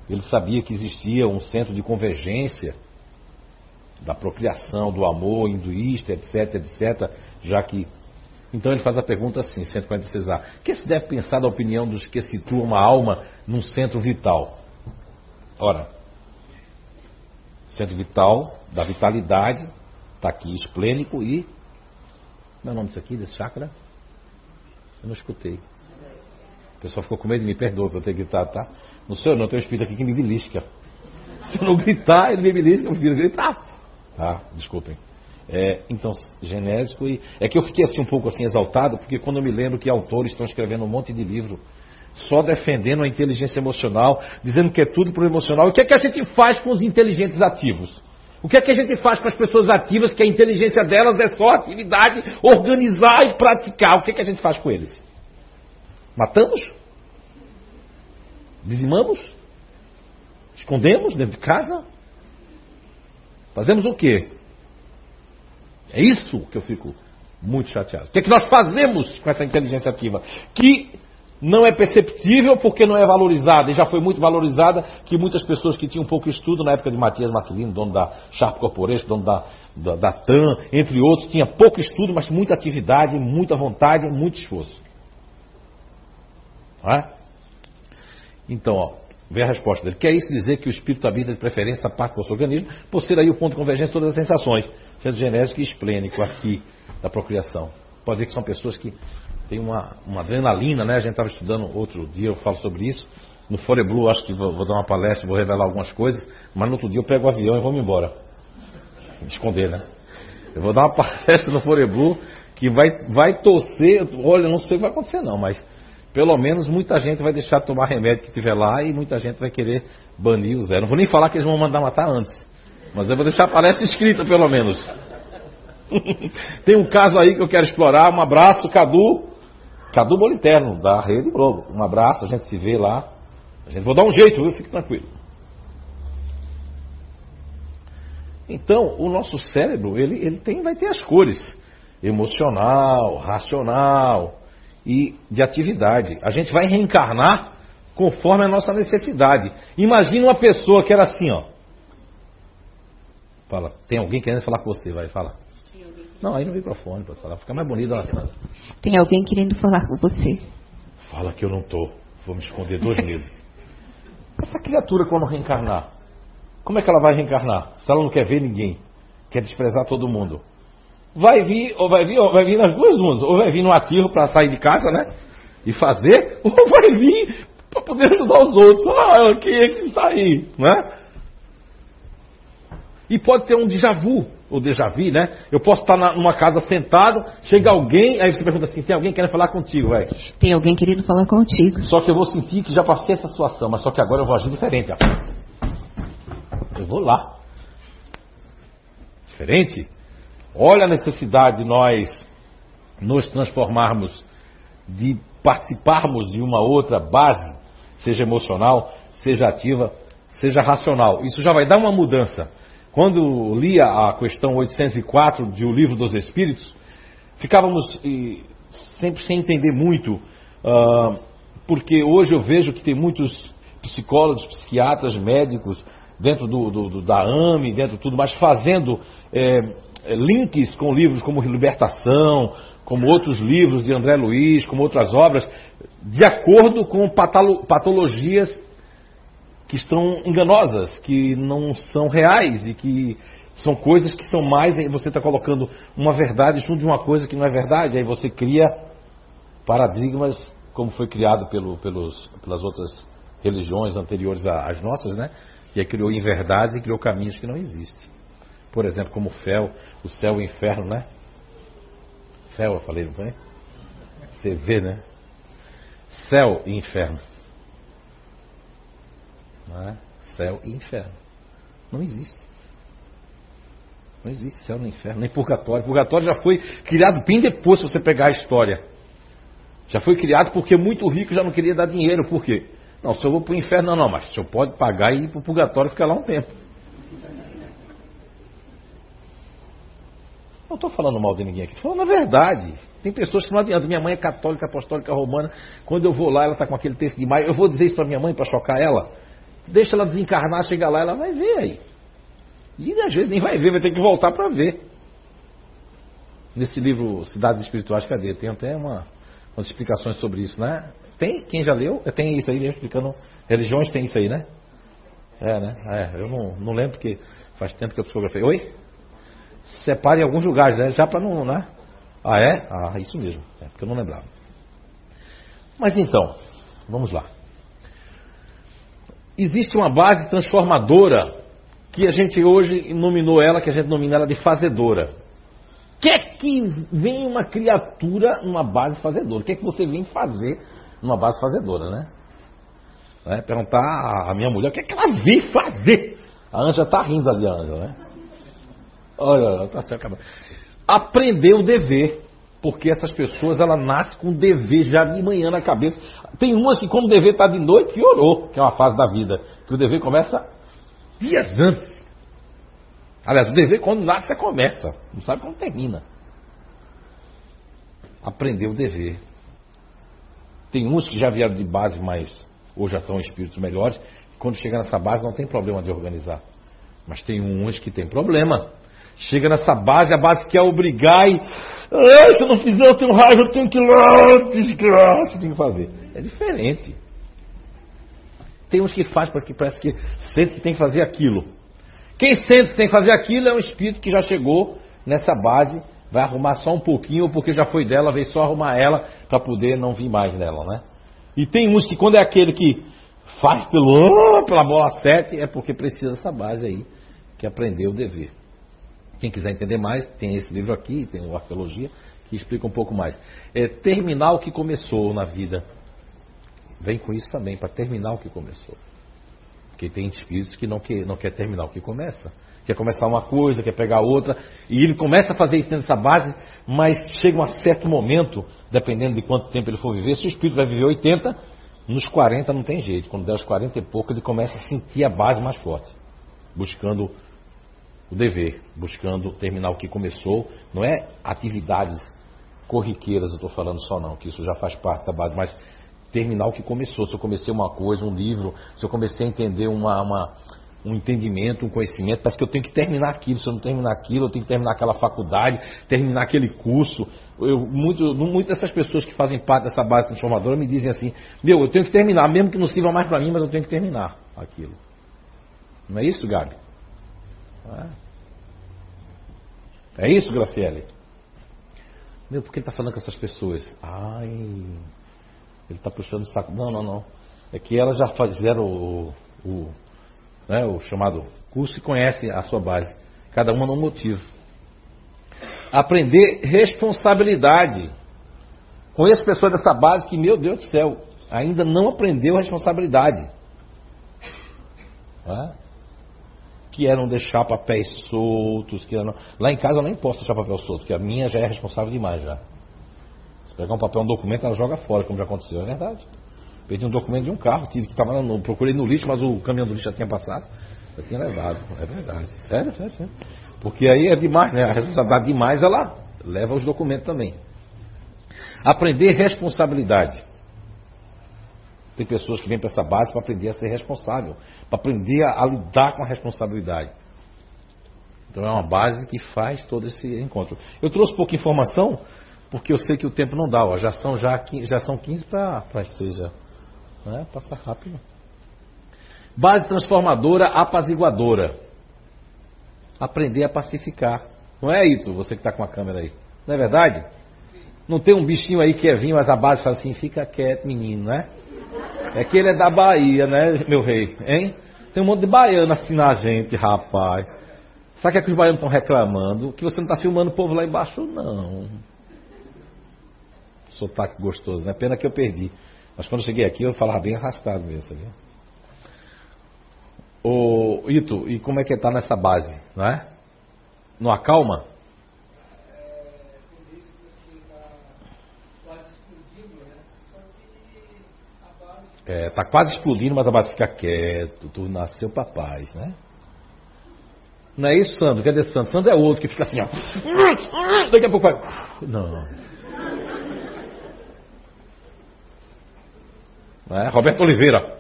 ele sabia que existia um centro de convergência da procriação, do amor hinduísta, etc, etc, já que. Então ele faz a pergunta assim, 146A. O que se deve pensar da opinião dos que situam uma alma num centro vital? Ora, centro vital, da vitalidade, está aqui, esplênico e. Como é o nome disso aqui, desse chakra? Eu não escutei. O pessoal ficou com medo de me perdoa por eu ter gritado, tá? No seu não, tem um espírito aqui que me belisca. Se eu não gritar, ele me belisca, eu prefiro gritar. Tá? Desculpem. É, então, genésico e. É que eu fiquei assim um pouco assim exaltado, porque quando eu me lembro que autores estão escrevendo um monte de livro só defendendo a inteligência emocional, dizendo que é tudo pro emocional. O que é que a gente faz com os inteligentes ativos? O que é que a gente faz com as pessoas ativas que a inteligência delas é só atividade, organizar e praticar? O que é que a gente faz com eles? Matamos? Dizimamos? Escondemos dentro de casa? Fazemos o quê? É isso que eu fico muito chateado. O que, é que nós fazemos com essa inteligência ativa? Que não é perceptível porque não é valorizada, e já foi muito valorizada, que muitas pessoas que tinham pouco estudo, na época de Matias Maquilino, dono da Sharp Corporation, dono da, da, da TAM, entre outros, tinha pouco estudo, mas muita atividade, muita vontade, muito esforço. É? Então, ó, a resposta dele. Quer isso dizer que o espírito habita de preferência a parte do nosso organismo, por ser aí o ponto de convergência de todas as sensações, sendo genésico e esplênico aqui da procriação. Pode ver que são pessoas que têm uma, uma adrenalina, né? A gente estava estudando outro dia, eu falo sobre isso. No Fore Blue, acho que vou, vou, dar uma palestra, vou revelar algumas coisas, mas no outro dia eu pego o avião e vou me embora. Esconder, né? Eu vou dar uma [laughs] palestra no Fore Blue que vai, vai torcer, olha, não sei o que vai acontecer não, mas pelo menos muita gente vai deixar de tomar remédio que tiver lá e muita gente vai querer banir o zero. Não vou nem falar que eles vão mandar matar antes, mas eu vou deixar a palestra escrita pelo menos. [laughs] Tem um caso aí que eu quero explorar. Um abraço, Cadu. Cadu Boliterno, da Rede Globo. Um abraço, a gente se vê lá. A gente vou dar um jeito, viu? Fique tranquilo. Então, o nosso cérebro, ele, ele tem, vai ter as cores emocional, racional e de atividade. A gente vai reencarnar conforme a nossa necessidade. Imagina uma pessoa que era assim, ó. Fala, tem alguém querendo falar com você, vai falar. Não, aí no microfone pode falar, fica mais bonito, dona Sandra. Tem alguém querendo falar com você. Fala que eu não tô. Vou me esconder dois [laughs] meses. Essa criatura quando reencarnar, como é que ela vai reencarnar? Se ela não quer ver ninguém, quer desprezar todo mundo. Vai vir, ou vai vir, ou vai vir nas duas mundos. Ou vai vir no ativo para sair de casa, né? E fazer, [laughs] ou vai vir para poder ajudar os outros. Ah, quem é que está aí? Né? E pode ter um déjà vu, ou déjà vu, né? Eu posso estar numa casa sentado, chega alguém, aí você pergunta assim, tem alguém querendo falar contigo, vai? Tem alguém querendo falar contigo. Só que eu vou sentir que já passei essa situação, mas só que agora eu vou agir diferente. Ó. Eu vou lá. Diferente? Olha a necessidade de nós nos transformarmos, de participarmos de uma outra base, seja emocional, seja ativa, seja racional. Isso já vai dar uma mudança. Quando lia a questão 804 de O Livro dos Espíritos, ficávamos sempre sem entender muito, uh, porque hoje eu vejo que tem muitos psicólogos, psiquiatras, médicos, dentro do, do, do da AME, dentro de tudo, mas fazendo é, links com livros como Libertação, como outros livros de André Luiz, como outras obras, de acordo com patologias que estão enganosas, que não são reais e que são coisas que são mais. Você está colocando uma verdade junto de uma coisa que não é verdade, aí você cria paradigmas como foi criado pelo, pelos, pelas outras religiões anteriores às nossas, né? E aí criou inverdades e criou caminhos que não existem. Por exemplo, como o fel, o céu e o inferno, né? Fel, eu falei, não foi? Você vê, né? Céu e inferno. É? Céu e inferno. Não existe. Não existe céu nem inferno, nem purgatório. Purgatório já foi criado bem depois, se você pegar a história. Já foi criado porque muito rico já não queria dar dinheiro. Por quê? Não, se eu vou para o inferno, não, não, mas o senhor pode pagar e ir para o purgatório e ficar lá um tempo. Não estou falando mal de ninguém aqui, estou falando a verdade. Tem pessoas que não adianta. Minha mãe é católica, apostólica, romana. Quando eu vou lá, ela está com aquele texto de maio. Eu vou dizer isso para minha mãe para chocar ela. Deixa ela desencarnar, chegar lá, ela vai ver aí. E às vezes nem vai ver, vai ter que voltar para ver. Nesse livro Cidades Espirituais, cadê? Tem até uma, umas explicações sobre isso, né? Tem? Quem já leu? Tem isso aí mesmo, explicando. Religiões tem isso aí, né? É, né? É, eu não, não lembro porque faz tempo que eu psicografei. Oi? Separe em alguns lugares, né? Já para não, né? Ah, é? Ah, isso mesmo. É, porque eu não lembrava. Mas então, vamos lá existe uma base transformadora que a gente hoje nominou ela, que a gente nomina ela de fazedora. O que é que vem uma criatura numa base fazedora? O que é que você vem fazer numa base fazedora, né? É, perguntar à minha mulher o que é que ela vem fazer. A Anja está rindo ali, a Anja, né? Olha, tá certo. Aprender o dever. Porque essas pessoas, ela nasce com dever já de manhã na cabeça. Tem umas que, como o dever está de noite, piorou, que é uma fase da vida. Que o dever começa dias antes. Aliás, o dever quando nasce começa, não sabe como termina. Aprender o dever. Tem uns que já vieram de base, mas hoje já são espíritos melhores. Quando chega nessa base não tem problema de organizar. Mas tem uns que tem problema. Chega nessa base, a base quer obrigar e. Ah, se eu não fizer, eu tenho raiva, eu tenho que ir lá, desgraça, tem que fazer. É diferente. Tem uns que faz porque parece que sente que tem que fazer aquilo. Quem sente que tem que fazer aquilo é um espírito que já chegou nessa base, vai arrumar só um pouquinho, ou porque já foi dela, veio só arrumar ela para poder não vir mais nela, né? E tem uns que quando é aquele que faz pelo, pela bola 7, é porque precisa dessa base aí, que aprendeu o dever. Quem quiser entender mais, tem esse livro aqui, tem o Arqueologia, que explica um pouco mais. É terminar o que começou na vida. vem com isso também, para terminar o que começou. Porque tem espíritos que não quer, não quer terminar o que começa. Quer começar uma coisa, quer pegar outra, e ele começa a fazer isso nessa base, mas chega um certo momento, dependendo de quanto tempo ele for viver, se o espírito vai viver 80, nos 40 não tem jeito. Quando der os 40 e pouco, ele começa a sentir a base mais forte, buscando o dever, buscando terminar o que começou. Não é atividades corriqueiras, eu estou falando só não, que isso já faz parte da base, mas terminar o que começou. Se eu comecei uma coisa, um livro, se eu comecei a entender uma, uma, um entendimento, um conhecimento, parece que eu tenho que terminar aquilo. Se eu não terminar aquilo, eu tenho que terminar aquela faculdade, terminar aquele curso. Eu, muito, muitas dessas pessoas que fazem parte dessa base transformadora me dizem assim: Meu, eu tenho que terminar, mesmo que não sirva mais para mim, mas eu tenho que terminar aquilo. Não é isso, Gabi? É, é isso, Graciele? Meu, por que ele está falando com essas pessoas? Ai, ele está puxando o saco. Não, não, não. É que elas já fizeram o, o, né, o chamado curso e conhecem a sua base. Cada uma num motivo. Aprender responsabilidade. Conheço pessoas dessa base que, meu Deus do céu, ainda não aprendeu responsabilidade. É? Que eram deixar papéis soltos. Que eram... Lá em casa eu nem posso deixar papel solto, porque a minha já é responsável demais já. Se pegar um papel, um documento, ela joga fora, como já aconteceu. É verdade. Perdi um documento de um carro, tive que estava no, procurei no lixo, mas o caminhão do lixo já tinha passado. Já tinha levado. É verdade. Sério, sério, sério. Porque aí é demais, né? A responsabilidade demais, ela leva os documentos também. Aprender responsabilidade. Tem pessoas que vêm para essa base para aprender a ser responsável, para aprender a, a, lidar com a responsabilidade. Então é uma base que faz todo esse encontro. Eu trouxe pouca informação, porque eu sei que o tempo não dá. Ó, já são já, já são 15 para as 6 já. É, passa rápido. Base transformadora, apaziguadora. Aprender a pacificar. Não é, Ito, você que está com a câmera aí? Não é verdade? Não tem um bichinho aí que é vinho, mas a base fala assim, fica quieto, menino, né? É que ele é da Bahia, né, meu rei? Hein? Tem um monte de baiano assim na gente, rapaz. Sabe o que, é que os baianos estão reclamando? Que você não está filmando o povo lá embaixo, não. Sotaque gostoso, né? Pena que eu perdi. Mas quando eu cheguei aqui, eu falava bem arrastado mesmo, sabia? Ô, Ito, e como é que está nessa base, não é? Não acalma? É, tá quase explodindo, mas a base fica quieto, tu nasceu pra paz, né? Não é isso, Sandro? Cadê Sandro? Sandro é outro que fica assim, ó. Daqui a pouco vai. Não é? Roberto Oliveira.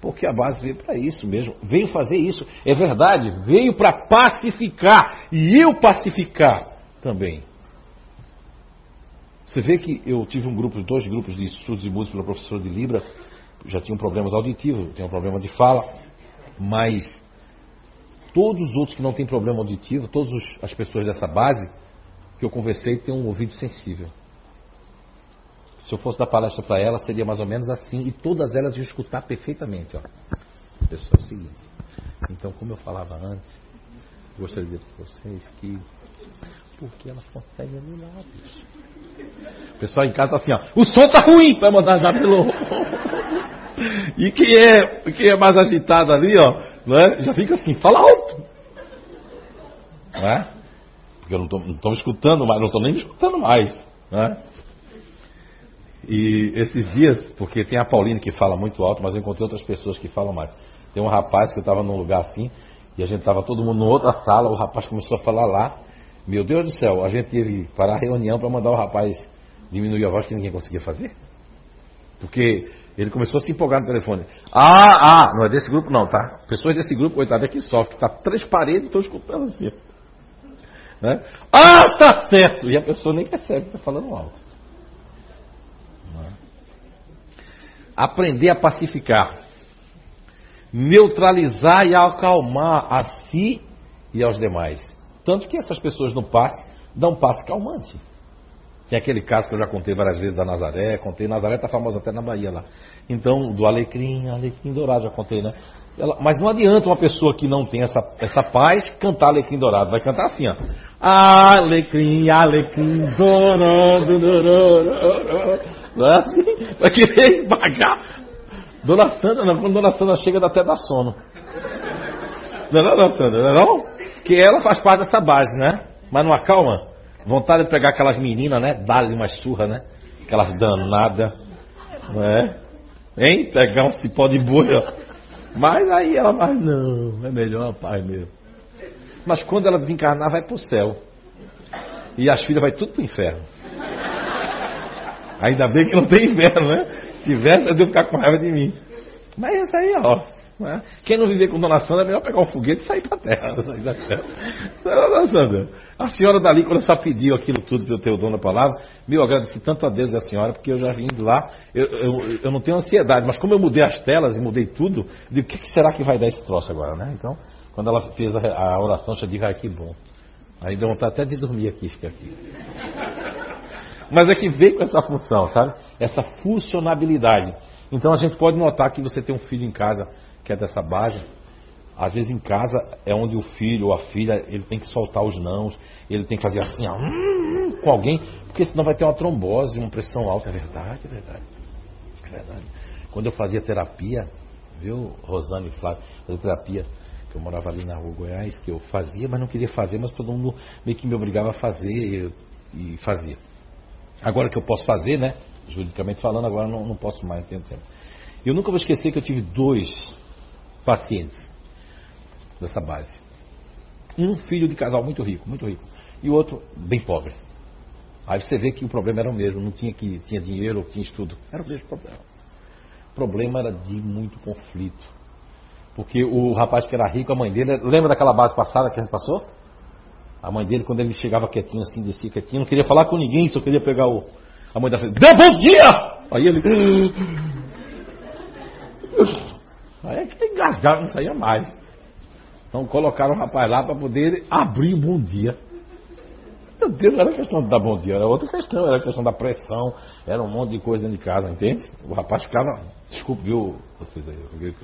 Porque a base veio para isso mesmo. Veio fazer isso. É verdade. Veio para pacificar. E eu pacificar também. Você vê que eu tive um grupo, dois grupos de estudos e música pela professora de Libra, já tinham problemas auditivos, um problema de fala, mas todos os outros que não têm problema auditivo, todas as pessoas dessa base que eu conversei têm um ouvido sensível. Se eu fosse dar palestra para elas, seria mais ou menos assim, e todas elas iam escutar perfeitamente. Ó. Pessoal, é o seguinte. Então, como eu falava antes, gostaria de dizer para vocês que porque elas conseguem bicho. O pessoal em casa tá assim, ó. O som tá ruim para mandar já pelo. [laughs] e quem é, quem é mais agitado ali, ó, né, já fica assim, fala alto. Não é? Porque eu não estou escutando mais, não estou nem me escutando mais. Né? E esses dias, porque tem a Pauline que fala muito alto, mas eu encontrei outras pessoas que falam mais. Tem um rapaz que eu estava num lugar assim, e a gente estava todo mundo em outra sala, o rapaz começou a falar lá, meu Deus do céu, a gente teve que parar a reunião para mandar o rapaz diminuir a voz que ninguém conseguia fazer. Porque ele começou a se empolgar no telefone. Ah, ah, não é desse grupo não, tá? Pessoas desse grupo, coitado, é que sofre, que tá três paredes e estão escutando assim. Né? Ah, tá certo! E a pessoa nem percebe que está falando alto. É? Aprender a pacificar. Neutralizar e acalmar a si e aos demais. Tanto que essas pessoas no passe dão passe calmante. Tem aquele caso que eu já contei várias vezes da Nazaré, contei, Nazaré está famosa até na Bahia lá. Então, do Alecrim, Alecrim Dourado, já contei, né? Ela, mas não adianta uma pessoa que não tem essa, essa paz cantar Alecrim Dourado. Vai cantar assim, ó. Alecrim, Alecrim Dourado, dourado. Não é assim? Vai querer esmagar. Dona Sandra, não, quando Dona Sandra chega dá até dar sono. Não é não, Dona Sandra, não é não? Que ela faz parte dessa base, né? Mas não acalma. Vontade de pegar aquelas meninas, né? Dar-lhe uma surra, né? Aquelas danadas. Não é? Hein? Pegar um cipó de bolha. Mas aí ela faz, não, é melhor a paz mesmo. Mas quando ela desencarnar, vai pro céu. E as filhas vai tudo pro inferno. Ainda bem que não tem inferno, né? Se tivesse, eu ia ficar com raiva de mim. Mas isso aí, ó. Né? Quem não viver com Dona Sandra é melhor pegar um foguete e sair para a terra. Sair da terra. Dona Sandra, a senhora dali, quando só pediu aquilo tudo para eu ter o dono da palavra, meu, agradeci tanto a Deus e a senhora, porque eu já vim de lá, eu, eu, eu, não tenho ansiedade, mas como eu mudei as telas e mudei tudo, eu digo, o que, que, será que vai dar esse troço agora, né? Então, quando ela fez a, a oração, eu já disse, ah, que bom. Aí deu vontade até de dormir aqui, fica aqui. Mas é que veio com essa função, sabe? Essa funcionabilidade. Então a gente pode notar que você tem um filho em casa que é dessa base, às vezes em casa é onde o filho ou a filha ele tem que soltar os nãos, ele tem que fazer assim, ó, hum, com alguém, porque senão vai ter uma trombose, uma pressão alta. É verdade, é verdade. É verdade. Quando eu fazia terapia, viu, Rosane e Flávio, fazia terapia, que eu morava ali na rua Goiás, que eu fazia, mas não queria fazer, mas todo mundo meio que me obrigava a fazer e, e fazia. Agora que eu posso fazer, né? Juridicamente falando, agora não, não posso mais, não tenho tempo. Eu nunca vou esquecer que eu tive dois pacientes dessa base. Um filho de casal muito rico, muito rico, e o outro bem pobre. Aí você vê que o problema era o mesmo, não tinha que tinha dinheiro, tinha estudo, era o mesmo problema. O problema era de muito conflito. Porque o rapaz que era rico, a mãe dele, lembra daquela base passada que a gente passou? A mãe dele, quando ele chegava quietinho assim, descia quietinho, não queria falar com ninguém, só queria pegar o. A mãe dele deu bom dia! Aí ele. Aí é que tem engasgado, não saía mais. Então colocaram o rapaz lá para poder abrir um bom dia. Meu Deus, não era questão de dar bom dia, era outra questão, era questão da pressão, era um monte de coisa dentro de casa, entende? O rapaz ficava. Desculpe, viu vocês aí, eu.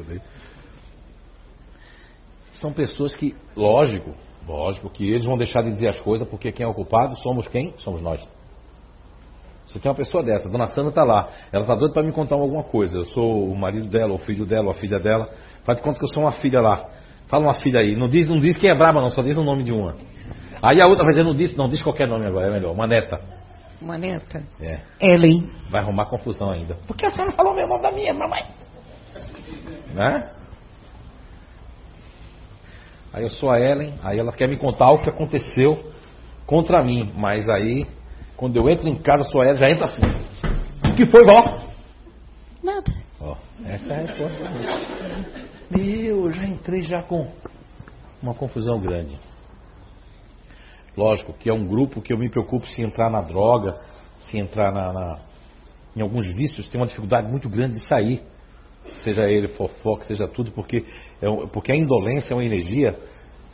São pessoas que, lógico, lógico, que eles vão deixar de dizer as coisas porque quem é o culpado somos quem? Somos nós. Você tem uma pessoa dessa, a dona Sandra está lá, ela está doida para me contar alguma coisa. Eu sou o marido dela, o filho dela, a filha dela. Faz de conta que eu sou uma filha lá. Fala uma filha aí. Não diz, não diz quem é braba, não, só diz o nome de uma. Aí a outra vai dizer, não diz, não diz qualquer nome agora, é melhor. Uma neta. Uma neta? É. Ellen. Vai arrumar confusão ainda. Porque a senhora falou meu nome da minha, mamãe. Né? Aí eu sou a Ellen, aí ela quer me contar o que aconteceu contra mim, mas aí quando eu entro em casa, sua Ela já entra assim. O que foi, vó? Nada. Ó, essa é a resposta. Meu, já entrei já com uma confusão grande. Lógico que é um grupo que eu me preocupo se entrar na droga, se entrar na, na em alguns vícios, tem uma dificuldade muito grande de sair. Seja ele fofoca, seja tudo, porque, é, porque a indolência é uma energia.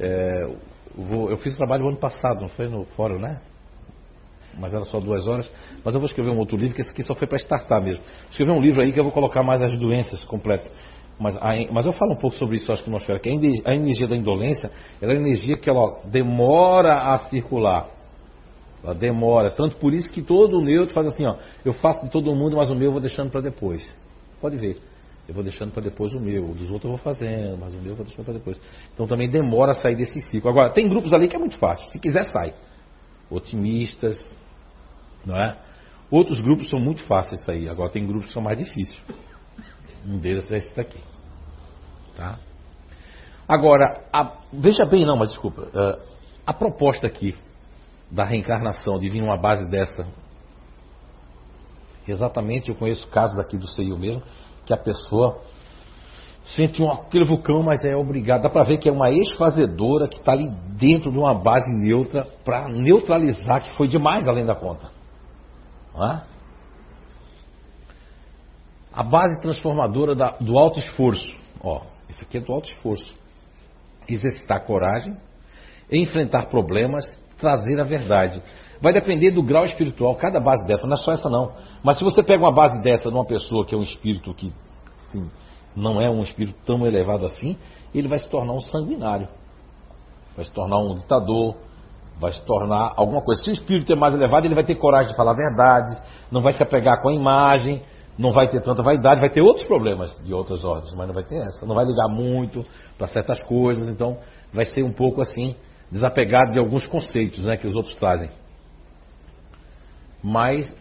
É, vou, eu fiz o trabalho no ano passado, não foi no fórum, né? mas era só duas horas. Mas eu vou escrever um outro livro, que esse aqui só foi para startar mesmo. Escrever um livro aí que eu vou colocar mais as doenças completas. Mas, a, mas eu falo um pouco sobre isso, acho que atmosfera, que a energia da indolência ela é a energia que ela demora a circular. Ela demora. Tanto por isso que todo o neutro faz assim, ó, eu faço de todo mundo, mas o meu eu vou deixando para depois. Pode ver. Eu vou deixando para depois o meu. Dos outros eu vou fazendo, mas o meu eu vou deixando para depois. Então também demora a sair desse ciclo. Agora, tem grupos ali que é muito fácil. Se quiser, sai. Otimistas, não é? Outros grupos são muito fáceis de sair, agora tem grupos que são mais difíceis. Um deles é esse daqui. Tá? Agora, a, veja bem, não, mas desculpa. Uh, a proposta aqui da reencarnação, de vir numa base dessa. Exatamente, eu conheço casos aqui do CIO mesmo, que a pessoa sente um, aquele vulcão, mas é obrigado. Dá para ver que é uma ex-fazedora que está ali dentro de uma base neutra para neutralizar, que foi demais além da conta. É? A base transformadora da, do alto esforço. Ó, isso aqui é do alto esforço. Exercitar coragem, enfrentar problemas, trazer a verdade. Vai depender do grau espiritual, cada base dessa, não é só essa não. Mas se você pega uma base dessa de uma pessoa que é um espírito que assim, não é um espírito tão elevado assim, ele vai se tornar um sanguinário. Vai se tornar um ditador, vai se tornar alguma coisa. Se o espírito é mais elevado, ele vai ter coragem de falar a verdade, não vai se apegar com a imagem, não vai ter tanta vaidade, vai ter outros problemas de outras ordens, mas não vai ter essa. Não vai ligar muito para certas coisas, então vai ser um pouco assim, desapegado de alguns conceitos né, que os outros trazem. Mas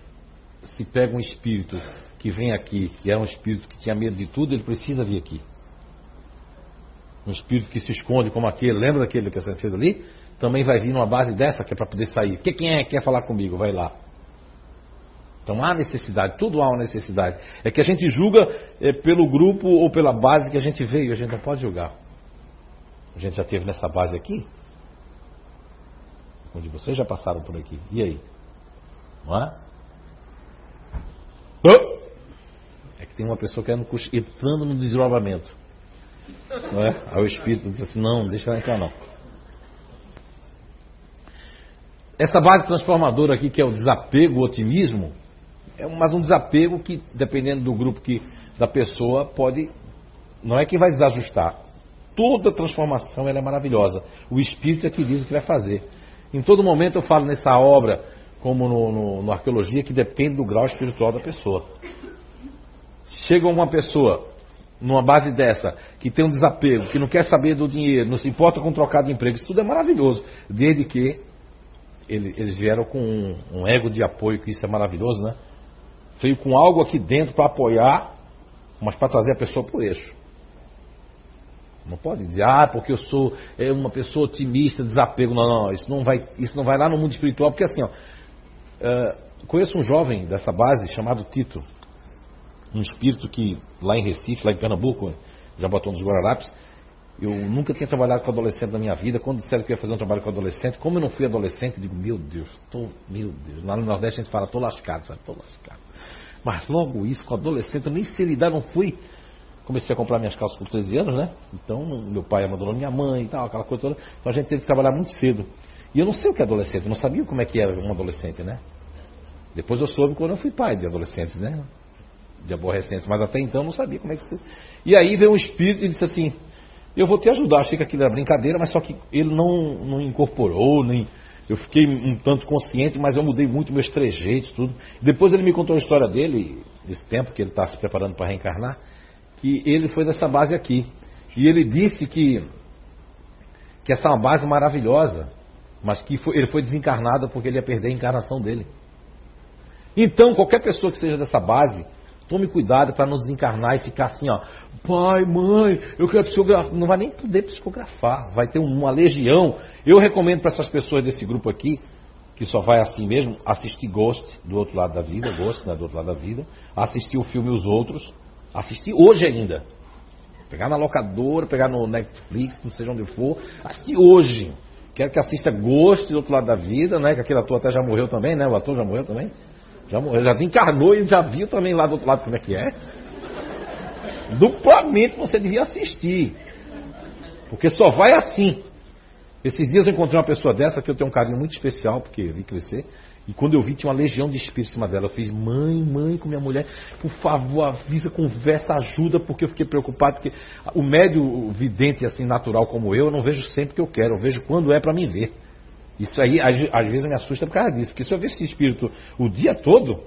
se pega um espírito que vem aqui, que é um espírito que tinha medo de tudo, ele precisa vir aqui. Um espírito que se esconde como aquele, lembra daquele que a gente fez ali? Também vai vir numa base dessa que é para poder sair. Que quem é que quer falar comigo? Vai lá. Então há necessidade, tudo há uma necessidade. É que a gente julga é, pelo grupo ou pela base que a gente veio, a gente não pode julgar. A gente já teve nessa base aqui, onde vocês já passaram por aqui. E aí? Não é? É que tem uma pessoa que entrando no desdobramento. Não é? Aí o espírito diz assim: não, deixa ela entrar não. Essa base transformadora aqui, que é o desapego, o otimismo, é mais um desapego que, dependendo do grupo que da pessoa, pode. Não é que vai desajustar. Toda transformação é maravilhosa. O Espírito é que diz o que vai fazer. Em todo momento eu falo nessa obra, como no, no, no arqueologia, que depende do grau espiritual da pessoa. Chega uma pessoa numa base dessa, que tem um desapego, que não quer saber do dinheiro, não se importa com trocar de emprego, isso tudo é maravilhoso, desde que ele, eles vieram com um, um, ego de apoio, que isso é maravilhoso, né? veio com algo aqui dentro para apoiar, mas para trazer a pessoa para o eixo. Não pode dizer, ah, porque eu sou é uma pessoa otimista, desapego. Não, não, isso não vai, isso não vai lá no mundo espiritual, porque assim, ó, uh, conheço um jovem dessa base chamado Tito, um espírito que lá em Recife, lá em Pernambuco, já botou nos Guararapes, eu nunca tinha trabalhado com adolescente na minha vida. Quando disseram que ia fazer um trabalho com adolescente, como eu não fui adolescente, eu digo, meu Deus, tô, meu Deus. Lá no Nordeste a gente fala, tô lascado, sabe? Tô lascado. Mas logo isso, com adolescente, eu nem sei lidar, não fui. Comecei a comprar minhas calças com 13 anos, né? Então, meu pai abandonou minha mãe e tal, aquela coisa toda. Então a gente teve que trabalhar muito cedo. E eu não sei o que é adolescente, eu não sabia como é que era um adolescente, né? Depois eu soube quando eu fui pai de adolescentes, né? De aborrecentes, mas até então eu não sabia como é que se. E aí veio um espírito e disse assim: eu vou te ajudar. Achei que aquilo era brincadeira, mas só que ele não, não incorporou, nem. Eu fiquei um tanto consciente, mas eu mudei muito meus trejeitos, tudo. Depois ele me contou a história dele, esse tempo que ele está se preparando para reencarnar, que ele foi dessa base aqui. E ele disse que, que essa é uma base maravilhosa, mas que foi, ele foi desencarnado porque ele ia perder a encarnação dele. Então, qualquer pessoa que seja dessa base, tome cuidado para não desencarnar e ficar assim, ó, pai, mãe, eu quero psicografar. Não vai nem poder psicografar, vai ter uma legião. Eu recomendo para essas pessoas desse grupo aqui, que só vai assim mesmo, assistir Ghost do outro lado da vida, Ghost, né, do outro lado da vida, assistir o filme Os Outros, assistir hoje ainda. Pegar na locadora, pegar no Netflix, não seja onde for, assistir hoje. Quero que assista Ghost do outro lado da vida, né? Que aquele ator até já morreu também, né? O ator já morreu também. Já morreu, já desencarnou e já viu também lá do outro lado como é que é duplamente você devia assistir. Porque só vai assim. Esses dias eu encontrei uma pessoa dessa que eu tenho um carinho muito especial, porque eu vi crescer. E quando eu vi, tinha uma legião de espíritos em cima dela. Eu fiz, mãe, mãe, com minha mulher, por favor, avisa, conversa, ajuda, porque eu fiquei preocupado. Porque o médio vidente, assim, natural como eu, eu não vejo sempre que eu quero, eu vejo quando é para me ver. Isso aí, às, às vezes, me assusta por causa disso. Porque se eu ver esse espírito o dia todo,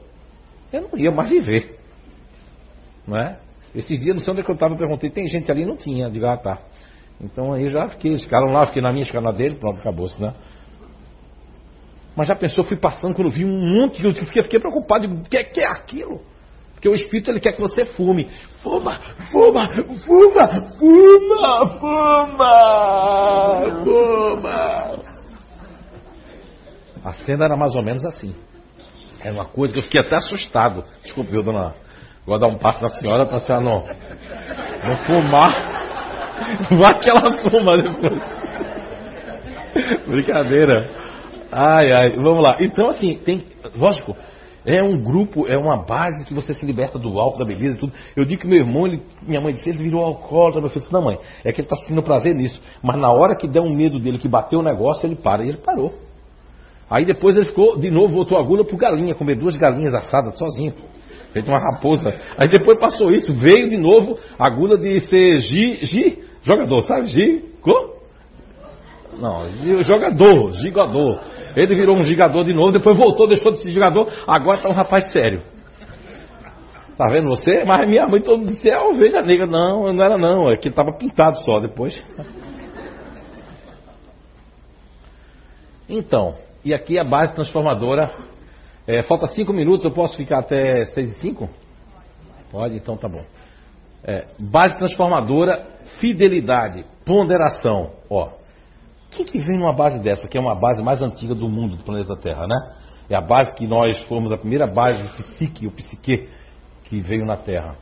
eu não ia mais viver. Não é? Esses dias, não sei onde é que eu estava, perguntei, tem gente ali? Não tinha. Digo, ah, tá. Então aí já fiquei, ficaram lá, fiquei na minha, ficaram na dele, pronto, acabou-se, né? Mas já pensou, fui passando, quando vi um monte, eu fiquei, fiquei preocupado, o que, que é aquilo? Porque o Espírito ele quer que você fume. Fuma, fuma, fuma, fuma, fuma, fuma. A cena era mais ou menos assim. Era uma coisa que eu fiquei até assustado. Desculpe, viu, dona Vou dar um passo na senhora para a senhora não, não fumar. Vai que ela fuma depois. Brincadeira. Ai, ai, vamos lá. Então, assim, tem. Lógico, é um grupo, é uma base que você se liberta do álcool, da beleza e tudo. Eu digo que meu irmão, ele, minha mãe disse, ele virou alcoólatra. Eu falei assim, não, mãe, é que ele está sentindo prazer nisso. Mas na hora que der um medo dele, que bateu o negócio, ele para. E ele parou. Aí depois ele ficou, de novo, voltou a agulha pro galinha, comer duas galinhas assadas sozinho. Feito uma raposa. Aí depois passou isso, veio de novo a agulha de ser gi, gi jogador, sabe? Gi, co? Não, jogador, gigador. Ele virou um gigador de novo, depois voltou, deixou de ser jogador, agora está um rapaz sério. Tá vendo você? Mas minha mãe todo disse, é ovelha negra. Não, não era não, é que estava pintado só depois. Então, e aqui a base transformadora. É, falta cinco minutos, eu posso ficar até seis e cinco? Pode, então tá bom. É, base transformadora, fidelidade, ponderação. Ó, quem que vem numa base dessa, que é uma base mais antiga do mundo, do planeta Terra, né? É a base que nós fomos a primeira base de psique, o psique, que veio na Terra.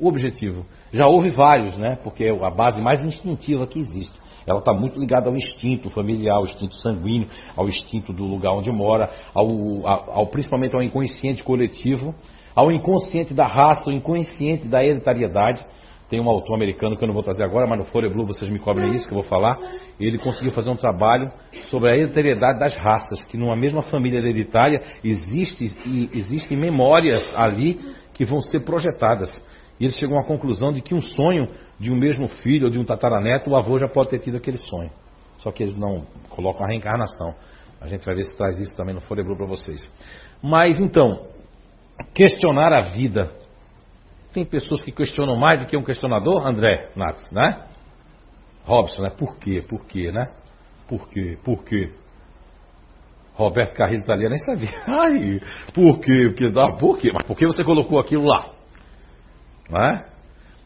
O objetivo. Já houve vários, né? Porque é a base mais instintiva que existe. Ela está muito ligada ao instinto familiar, ao instinto sanguíneo, ao instinto do lugar onde mora, ao, ao principalmente ao inconsciente coletivo, ao inconsciente da raça, ao inconsciente da hereditariedade. Tem um autor americano que eu não vou trazer agora, mas no Folha Blue vocês me cobrem isso que eu vou falar. Ele conseguiu fazer um trabalho sobre a hereditariedade das raças, que numa mesma família hereditária existe, existem memórias ali que vão ser projetadas. E eles chegam à conclusão de que um sonho de um mesmo filho ou de um tataraneto, o avô já pode ter tido aquele sonho. Só que eles não colocam a reencarnação. A gente vai ver se traz isso também no Folha Blue para vocês. Mas então, questionar a vida. Tem pessoas que questionam mais do que um questionador, André Nats, né? Robson, né? Por quê? Por quê, né? Por quê? Por quê? Roberto Carrilho tá ali, eu nem sabia. [laughs] Ai, por quê? Porque, ah, por quê? Mas por que você colocou aquilo lá? Né?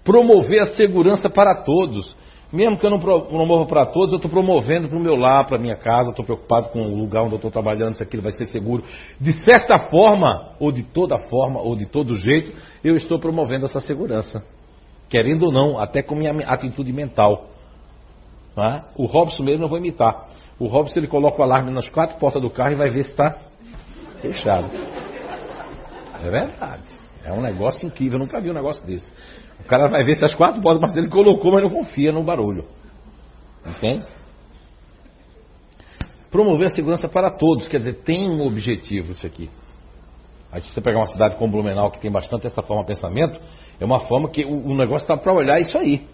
Promover a segurança para todos. Mesmo que eu não promova para todos, eu estou promovendo para o meu lar, para a minha casa, estou preocupado com o lugar onde eu estou trabalhando, se aquilo vai ser seguro. De certa forma, ou de toda forma, ou de todo jeito, eu estou promovendo essa segurança. Querendo ou não, até com minha atitude mental. Né? O Robson mesmo eu vou imitar. O Robson ele coloca o alarme nas quatro portas do carro e vai ver se está fechado. É verdade. É um negócio incrível, eu nunca vi um negócio desse. O cara vai ver se as quatro portas, mas ele colocou, mas não confia no barulho. Entende? Promover a segurança para todos, quer dizer, tem um objetivo isso aqui. Aí se você pegar uma cidade como Blumenau, que tem bastante essa forma de pensamento, é uma forma que o, o negócio está para olhar isso aí.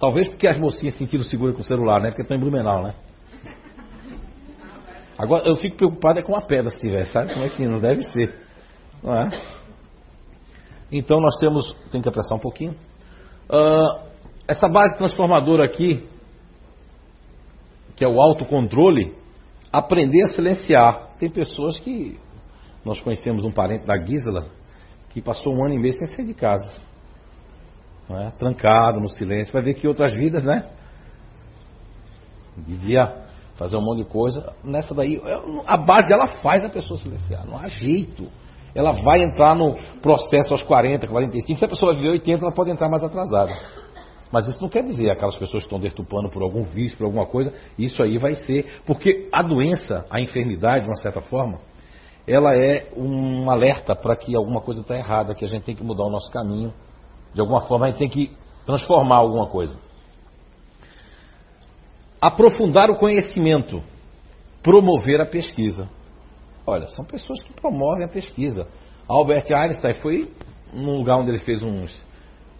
Talvez porque as mocinhas sentiram segura com o celular, né? Porque estão em Blumenau, né? Agora, eu fico preocupado é com a pedra se tiver, sabe como é que não deve ser? Não é? Então nós temos, tem que apressar um pouquinho. Uh, essa base transformadora aqui, que é o autocontrole, aprender a silenciar. Tem pessoas que, nós conhecemos um parente da Gisela, que passou um ano e meio sem sair de casa. É? Trancado no silêncio. Vai ver que outras vidas, né? Devia fazer um monte de coisa. Nessa daí, a base ela faz a pessoa silenciar, não há jeito. Ela vai entrar no processo aos 40, 45. Se a pessoa viver 80, ela pode entrar mais atrasada. Mas isso não quer dizer aquelas pessoas que estão dertupando por algum vício, por alguma coisa, isso aí vai ser. Porque a doença, a enfermidade, de uma certa forma, ela é um alerta para que alguma coisa está errada, que a gente tem que mudar o nosso caminho. De alguma forma, a gente tem que transformar alguma coisa aprofundar o conhecimento, promover a pesquisa. Olha, são pessoas que promovem a pesquisa. Albert Einstein foi num lugar onde ele fez uns.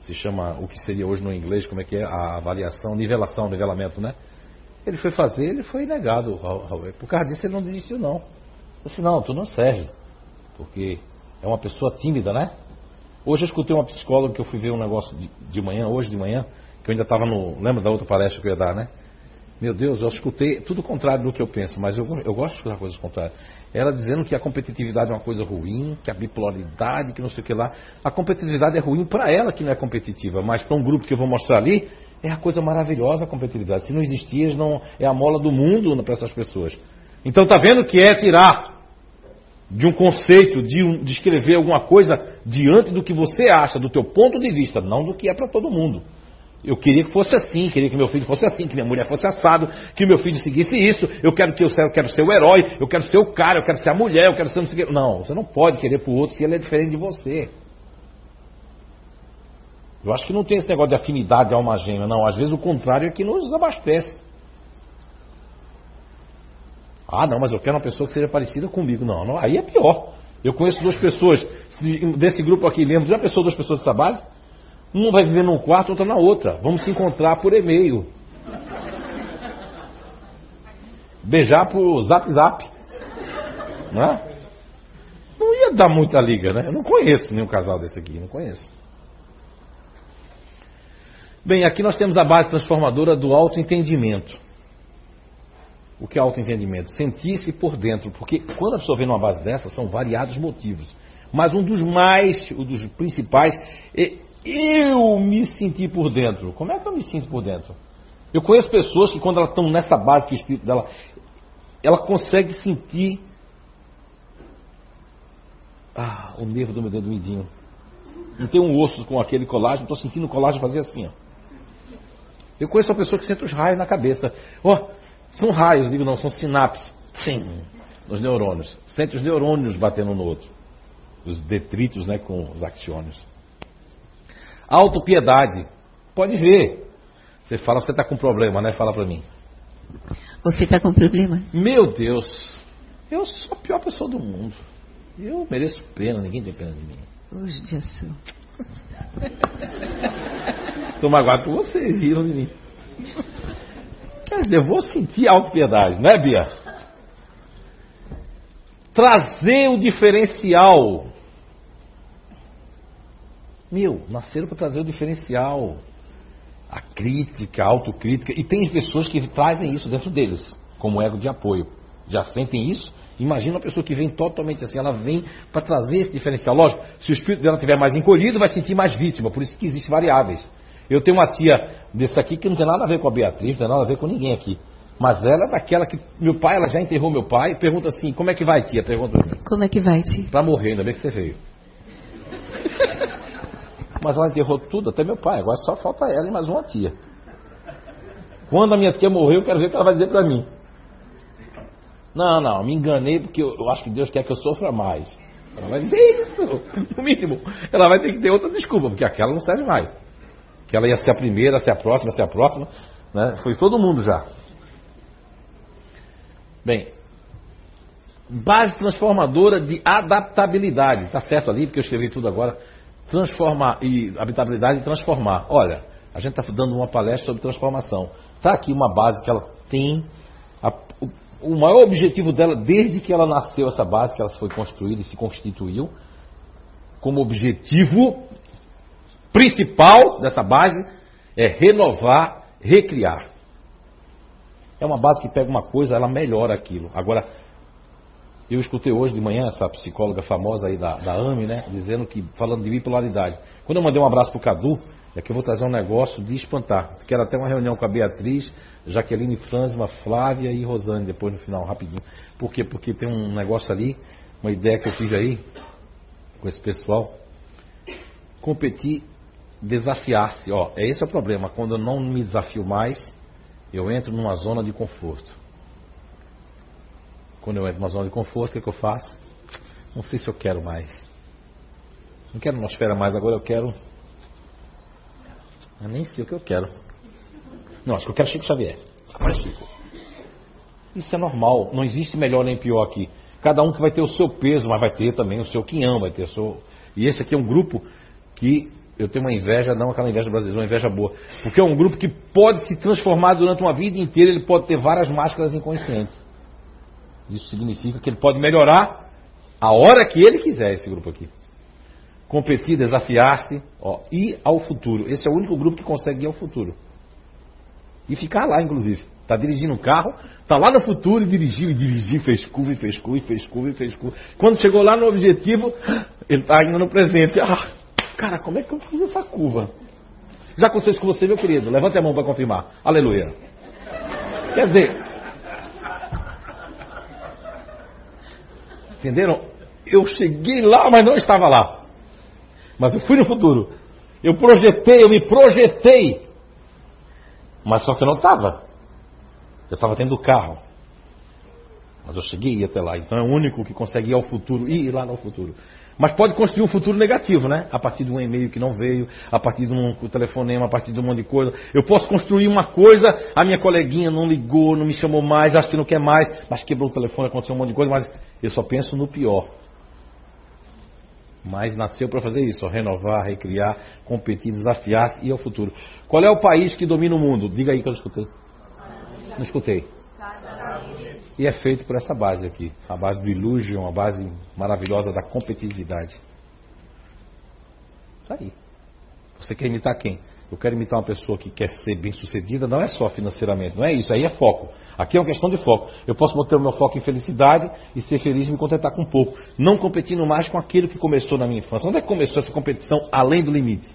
Se chama o que seria hoje no inglês, como é que é? A avaliação, nivelação, nivelamento, né? Ele foi fazer, ele foi negado. Por causa disso ele não desistiu, não. Ele disse, não, tu não serve. Porque é uma pessoa tímida, né? Hoje eu escutei uma psicóloga que eu fui ver um negócio de, de manhã, hoje de manhã, que eu ainda estava no. Lembra da outra palestra que eu ia dar, né? Meu Deus, eu escutei tudo o contrário do que eu penso, mas eu, eu gosto de escutar coisas contrárias. Ela dizendo que a competitividade é uma coisa ruim, que a bipolaridade, que não sei o que lá. A competitividade é ruim para ela que não é competitiva, mas para um grupo que eu vou mostrar ali, é a coisa maravilhosa a competitividade. Se não existir, não é a mola do mundo para essas pessoas. Então tá vendo que é tirar de um conceito, de, um, de escrever alguma coisa diante do que você acha, do teu ponto de vista, não do que é para todo mundo. Eu queria que fosse assim, queria que meu filho fosse assim, que minha mulher fosse assado, que meu filho seguisse isso. Eu quero que eu, eu quero ser o herói, eu quero ser o cara, eu quero ser a mulher, eu quero ser não Não, você não pode querer para o outro se ele é diferente de você. Eu acho que não tem esse negócio de afinidade de alma gêmea, não. Às vezes o contrário é que nos abastece. Ah, não, mas eu quero uma pessoa que seja parecida comigo. Não, não aí é pior. Eu conheço duas pessoas desse grupo aqui, lembro de uma pessoa, duas pessoas dessa base. Uma vai viver num quarto, outra na outra. Vamos se encontrar por e-mail. Beijar por zap zap. Né? Não ia dar muita liga, né? Eu não conheço nenhum casal desse aqui, não conheço. Bem, aqui nós temos a base transformadora do autoentendimento. O que é autoentendimento? Sentir-se por dentro, porque quando a pessoa vem numa base dessa, são variados motivos. Mas um dos mais, um dos principais, eu me sentir por dentro. Como é que eu me sinto por dentro? Eu conheço pessoas que quando elas estão nessa base que o espírito dela, ela consegue sentir ah, o nervo do meu dedo midinho. Não tem um osso com aquele colágeno, estou sentindo o colágeno fazer assim, ó. Eu conheço uma pessoa que sente os raios na cabeça. Ó, oh, são raios, digo não, são sinapses. Sim, nos neurônios. Sente os neurônios batendo um no outro. Os detritos, né, com os axiônios. Autopiedade. Pode ver. Você fala, você está com problema, né? Fala para mim. Você está com problema? Meu Deus. Eu sou a pior pessoa do mundo. Eu mereço pena, ninguém tem pena de mim. Hoje dia sou. [laughs] Estou magoado por vocês, riram de mim. Quer dizer, eu vou sentir autopiedade, não é, Bia? Trazer o diferencial. Meu, nasceram para trazer o diferencial. A crítica, a autocrítica. E tem pessoas que trazem isso dentro deles, como ego de apoio. Já sentem isso Imagina uma pessoa que vem totalmente assim, ela vem para trazer esse diferencial. Lógico, se o espírito dela estiver mais encolhido, vai sentir mais vítima, por isso que existem variáveis. Eu tenho uma tia desse aqui que não tem nada a ver com a Beatriz, não tem nada a ver com ninguém aqui. Mas ela é daquela que. Meu pai, ela já enterrou meu pai, pergunta assim: como é que vai, tia? Pergunta. Como é que vai, tia? Para morrer, ainda bem que você veio. [laughs] Mas ela enterrou tudo, até meu pai, agora só falta ela e mais uma tia. Quando a minha tia morreu, eu quero ver o que ela vai dizer para mim. Não, não, me enganei porque eu, eu, acho que Deus quer que eu sofra mais. Ela vai dizer isso, no mínimo. Ela vai ter que ter outra desculpa, porque aquela não serve mais. Que ela ia ser a primeira, ser a próxima, ser a próxima. Né? Foi todo mundo já. Bem, base transformadora de adaptabilidade. Está certo ali, porque eu escrevi tudo agora. Transformar e habitabilidade e transformar. Olha, a gente está dando uma palestra sobre transformação. Está aqui uma base que ela tem a, o maior objetivo dela, desde que ela nasceu, essa base, que ela foi construída e se constituiu, como objetivo principal dessa base, é renovar, recriar. É uma base que pega uma coisa, ela melhora aquilo. Agora, eu escutei hoje de manhã essa psicóloga famosa aí da, da AME, né, dizendo que, falando de bipolaridade. Quando eu mandei um abraço pro Cadu, é que eu vou trazer um negócio de espantar. Quero até uma reunião com a Beatriz, Jaqueline Franzma, Flávia e Rosane, depois no final, rapidinho. Por quê? Porque tem um negócio ali, uma ideia que eu tive aí, com esse pessoal. Competir, desafiar-se. Ó, é esse é o problema. Quando eu não me desafio mais, eu entro numa zona de conforto. Quando eu entro numa zona de conforto, o que, é que eu faço? Não sei se eu quero mais. Não quero atmosfera mais, agora eu quero eu nem sei o que eu quero. Não, acho que eu quero Chico Xavier. Agora Chico. Isso é normal. Não existe melhor nem pior aqui. Cada um que vai ter o seu peso, mas vai ter também o seu quinhão, vai ter o seu. E esse aqui é um grupo que eu tenho uma inveja, não aquela inveja brasileira, uma inveja boa. Porque é um grupo que pode se transformar durante uma vida inteira, ele pode ter várias máscaras inconscientes. Isso significa que ele pode melhorar a hora que ele quiser, esse grupo aqui competir, desafiar-se, ir ao futuro. Esse é o único grupo que consegue ir ao futuro. E ficar lá, inclusive. Está dirigindo um carro, está lá no futuro e dirigiu, e dirigiu, fez curva, e fez curva, e fez curva, e fez curva. Quando chegou lá no objetivo, [gasps] ele está ainda no presente. Ah, cara, como é que eu fiz essa curva? Já aconteceu isso com você, meu querido? Levante a mão para confirmar. Aleluia. Quer dizer, entenderam? Eu cheguei lá, mas não estava lá. Mas eu fui no futuro. Eu projetei, eu me projetei. Mas só que eu não estava. Eu estava dentro do carro. Mas eu cheguei até lá. Então é o único que consegue ir ao futuro, ir lá no futuro. Mas pode construir um futuro negativo, né? A partir de um e-mail que não veio, a partir de um telefonema, a partir de um monte de coisa. Eu posso construir uma coisa, a minha coleguinha não ligou, não me chamou mais, acho que não quer mais, mas quebrou o telefone, aconteceu um monte de coisa, mas eu só penso no pior. Mas nasceu para fazer isso, renovar, recriar, competir, desafiar e ao futuro. Qual é o país que domina o mundo? Diga aí que eu escutei. Não escutei. E é feito por essa base aqui, a base do Illusion, a base maravilhosa da competitividade. Tá aí. Você quer imitar quem? Eu quero imitar uma pessoa que quer ser bem sucedida, não é só financeiramente, não é isso, aí é foco. Aqui é uma questão de foco. Eu posso manter o meu foco em felicidade e ser feliz e me contentar com pouco. Não competindo mais com aquilo que começou na minha infância. Onde é que começou essa competição além do limite?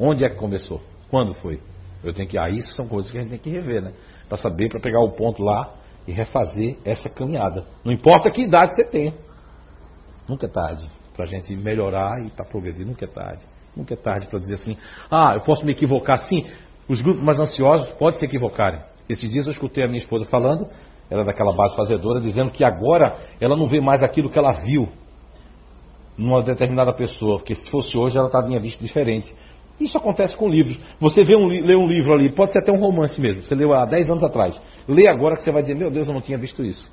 Onde é que começou? Quando foi? Eu tenho que. Ah, isso são coisas que a gente tem que rever, né? Para saber, para pegar o ponto lá e refazer essa caminhada. Não importa que idade você tenha. Nunca é tarde para a gente melhorar e para progredir. Nunca é tarde. Nunca é tarde para dizer assim, ah, eu posso me equivocar sim. Os grupos mais ansiosos podem se equivocarem. Esses dias eu escutei a minha esposa falando, ela é daquela base fazedora, dizendo que agora ela não vê mais aquilo que ela viu numa determinada pessoa, porque se fosse hoje ela tinha visto diferente. Isso acontece com livros. Você vê um, lê um livro ali, pode ser até um romance mesmo, você leu há 10 anos atrás. Lê agora que você vai dizer, meu Deus, eu não tinha visto isso.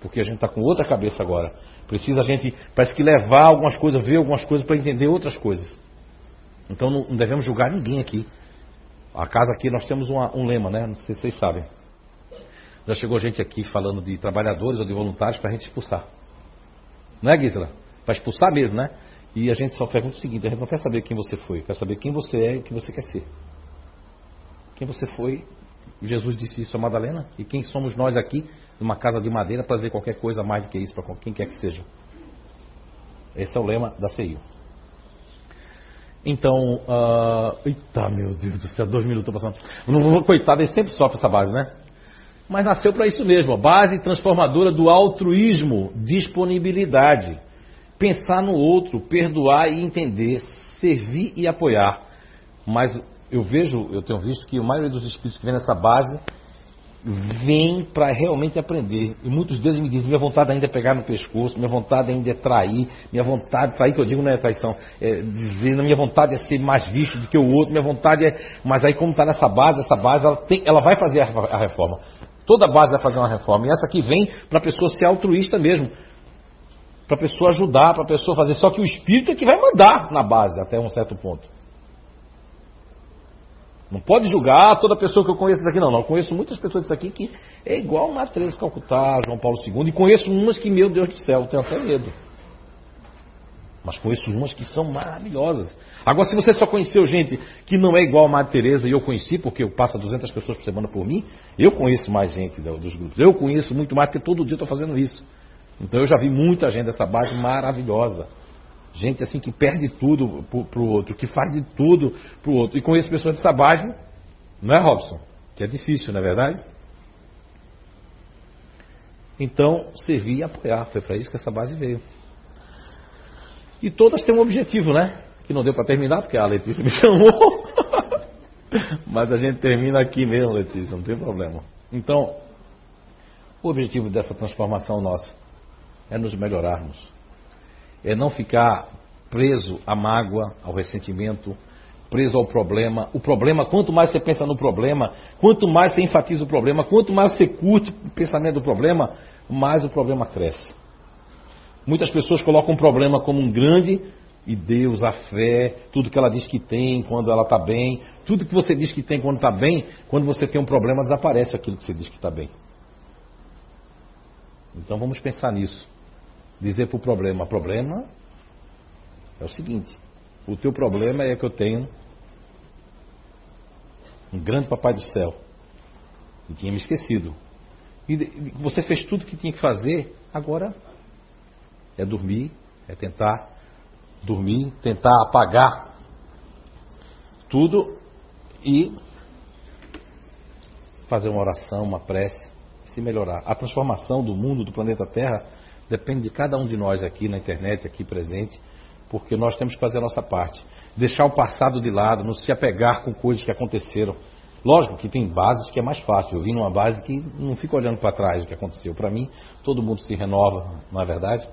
Porque a gente está com outra cabeça agora. Precisa a gente, parece que levar algumas coisas, ver algumas coisas para entender outras coisas. Então não, não, devemos julgar ninguém aqui. A casa aqui nós temos uma, um lema, né? Não sei se vocês sabem. Já chegou gente aqui falando de trabalhadores ou de voluntários para a gente expulsar. Não é, Gisela? Para expulsar mesmo, né? E a gente só pergunta o seguinte: a gente não quer saber quem você foi, quer saber quem você é e o que você quer ser. Quem você foi, Jesus disse isso a Madalena, e quem somos nós aqui, numa casa de madeira, para dizer qualquer coisa mais do que isso para quem quer que seja. Esse é o lema da CIO. Então, uh, eita meu Deus do céu, dois minutos passando. Coitado, ele sempre sofre essa base, né? Mas nasceu para isso mesmo, a base transformadora do altruísmo, disponibilidade pensar no outro, perdoar e entender, servir e apoiar. Mas eu vejo, eu tenho visto que a maioria dos espíritos que vem nessa base vem para realmente aprender. E muitos deles me dizem, minha vontade ainda é pegar no pescoço, minha vontade ainda é trair, minha vontade, trair que eu digo não é traição, é dizer, minha vontade é ser mais visto do que o outro, minha vontade é. Mas aí como está nessa base, essa base ela, tem, ela vai fazer a, a reforma. Toda base vai fazer uma reforma. E essa aqui vem para a pessoa ser altruísta mesmo para a pessoa ajudar, para a pessoa fazer. Só que o espírito é que vai mandar na base até um certo ponto. Não pode julgar toda pessoa que eu conheço daqui, não. Não, eu conheço muitas pessoas disso aqui que é igual Matheus Calcutá, João Paulo II. E conheço umas que, meu Deus do céu, eu tenho até medo. Mas conheço umas que são maravilhosas. Agora, se você só conheceu gente que não é igual a Madre Teresa e eu conheci, porque eu passo 200 pessoas por semana por mim, eu conheço mais gente dos grupos. Eu conheço muito mais, porque todo dia eu estou fazendo isso. Então eu já vi muita gente dessa base maravilhosa. Gente assim que perde tudo para o outro, que faz de tudo para o outro. E conheço pessoas dessa base, não é, Robson? Que é difícil, não é verdade? Então, servir e apoiar. Foi para isso que essa base veio. E todas têm um objetivo, né? Que não deu para terminar, porque a Letícia me [laughs] chamou. Mas a gente termina aqui mesmo, Letícia, não tem problema. Então, o objetivo dessa transformação nossa é nos melhorarmos. É não ficar preso à mágoa, ao ressentimento, preso ao problema. O problema, quanto mais você pensa no problema, quanto mais você enfatiza o problema, quanto mais você curte o pensamento do problema, mais o problema cresce. Muitas pessoas colocam o problema como um grande e Deus, a fé, tudo que ela diz que tem quando ela está bem, tudo que você diz que tem quando está bem, quando você tem um problema, desaparece aquilo que você diz que está bem. Então vamos pensar nisso dizer para o problema: problema é o seguinte, o teu problema é que eu tenho um grande papai do céu. E tinha me esquecido. E você fez tudo que tinha que fazer, agora é dormir, é tentar dormir, tentar apagar tudo e fazer uma oração, uma prece, se melhorar. A transformação do mundo, do planeta Terra, Depende de cada um de nós aqui na internet, aqui presente, porque nós temos que fazer a nossa parte. Deixar o passado de lado, não se apegar com coisas que aconteceram. Lógico que tem bases que é mais fácil. Eu vim numa base que não fica olhando para trás o que aconteceu. Para mim, todo mundo se renova, não é verdade?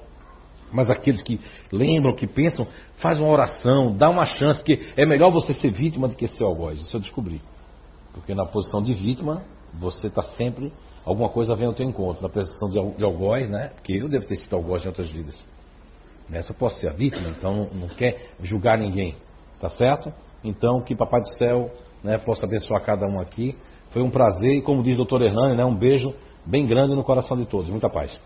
Mas aqueles que lembram, que pensam, faz uma oração, dá uma chance, que é melhor você ser vítima do que ser algoz. Isso eu descobri. Porque na posição de vítima, você está sempre, alguma coisa vem ao teu encontro. Na posição de algoz, né? Porque eu devo ter sido algoz em outras vidas. Nessa eu posso ser a vítima, então não quer julgar ninguém. Tá certo? Então que Papai do Céu né, possa abençoar cada um aqui. Foi um prazer e como diz o doutor Hernani, né, um beijo bem grande no coração de todos. Muita paz.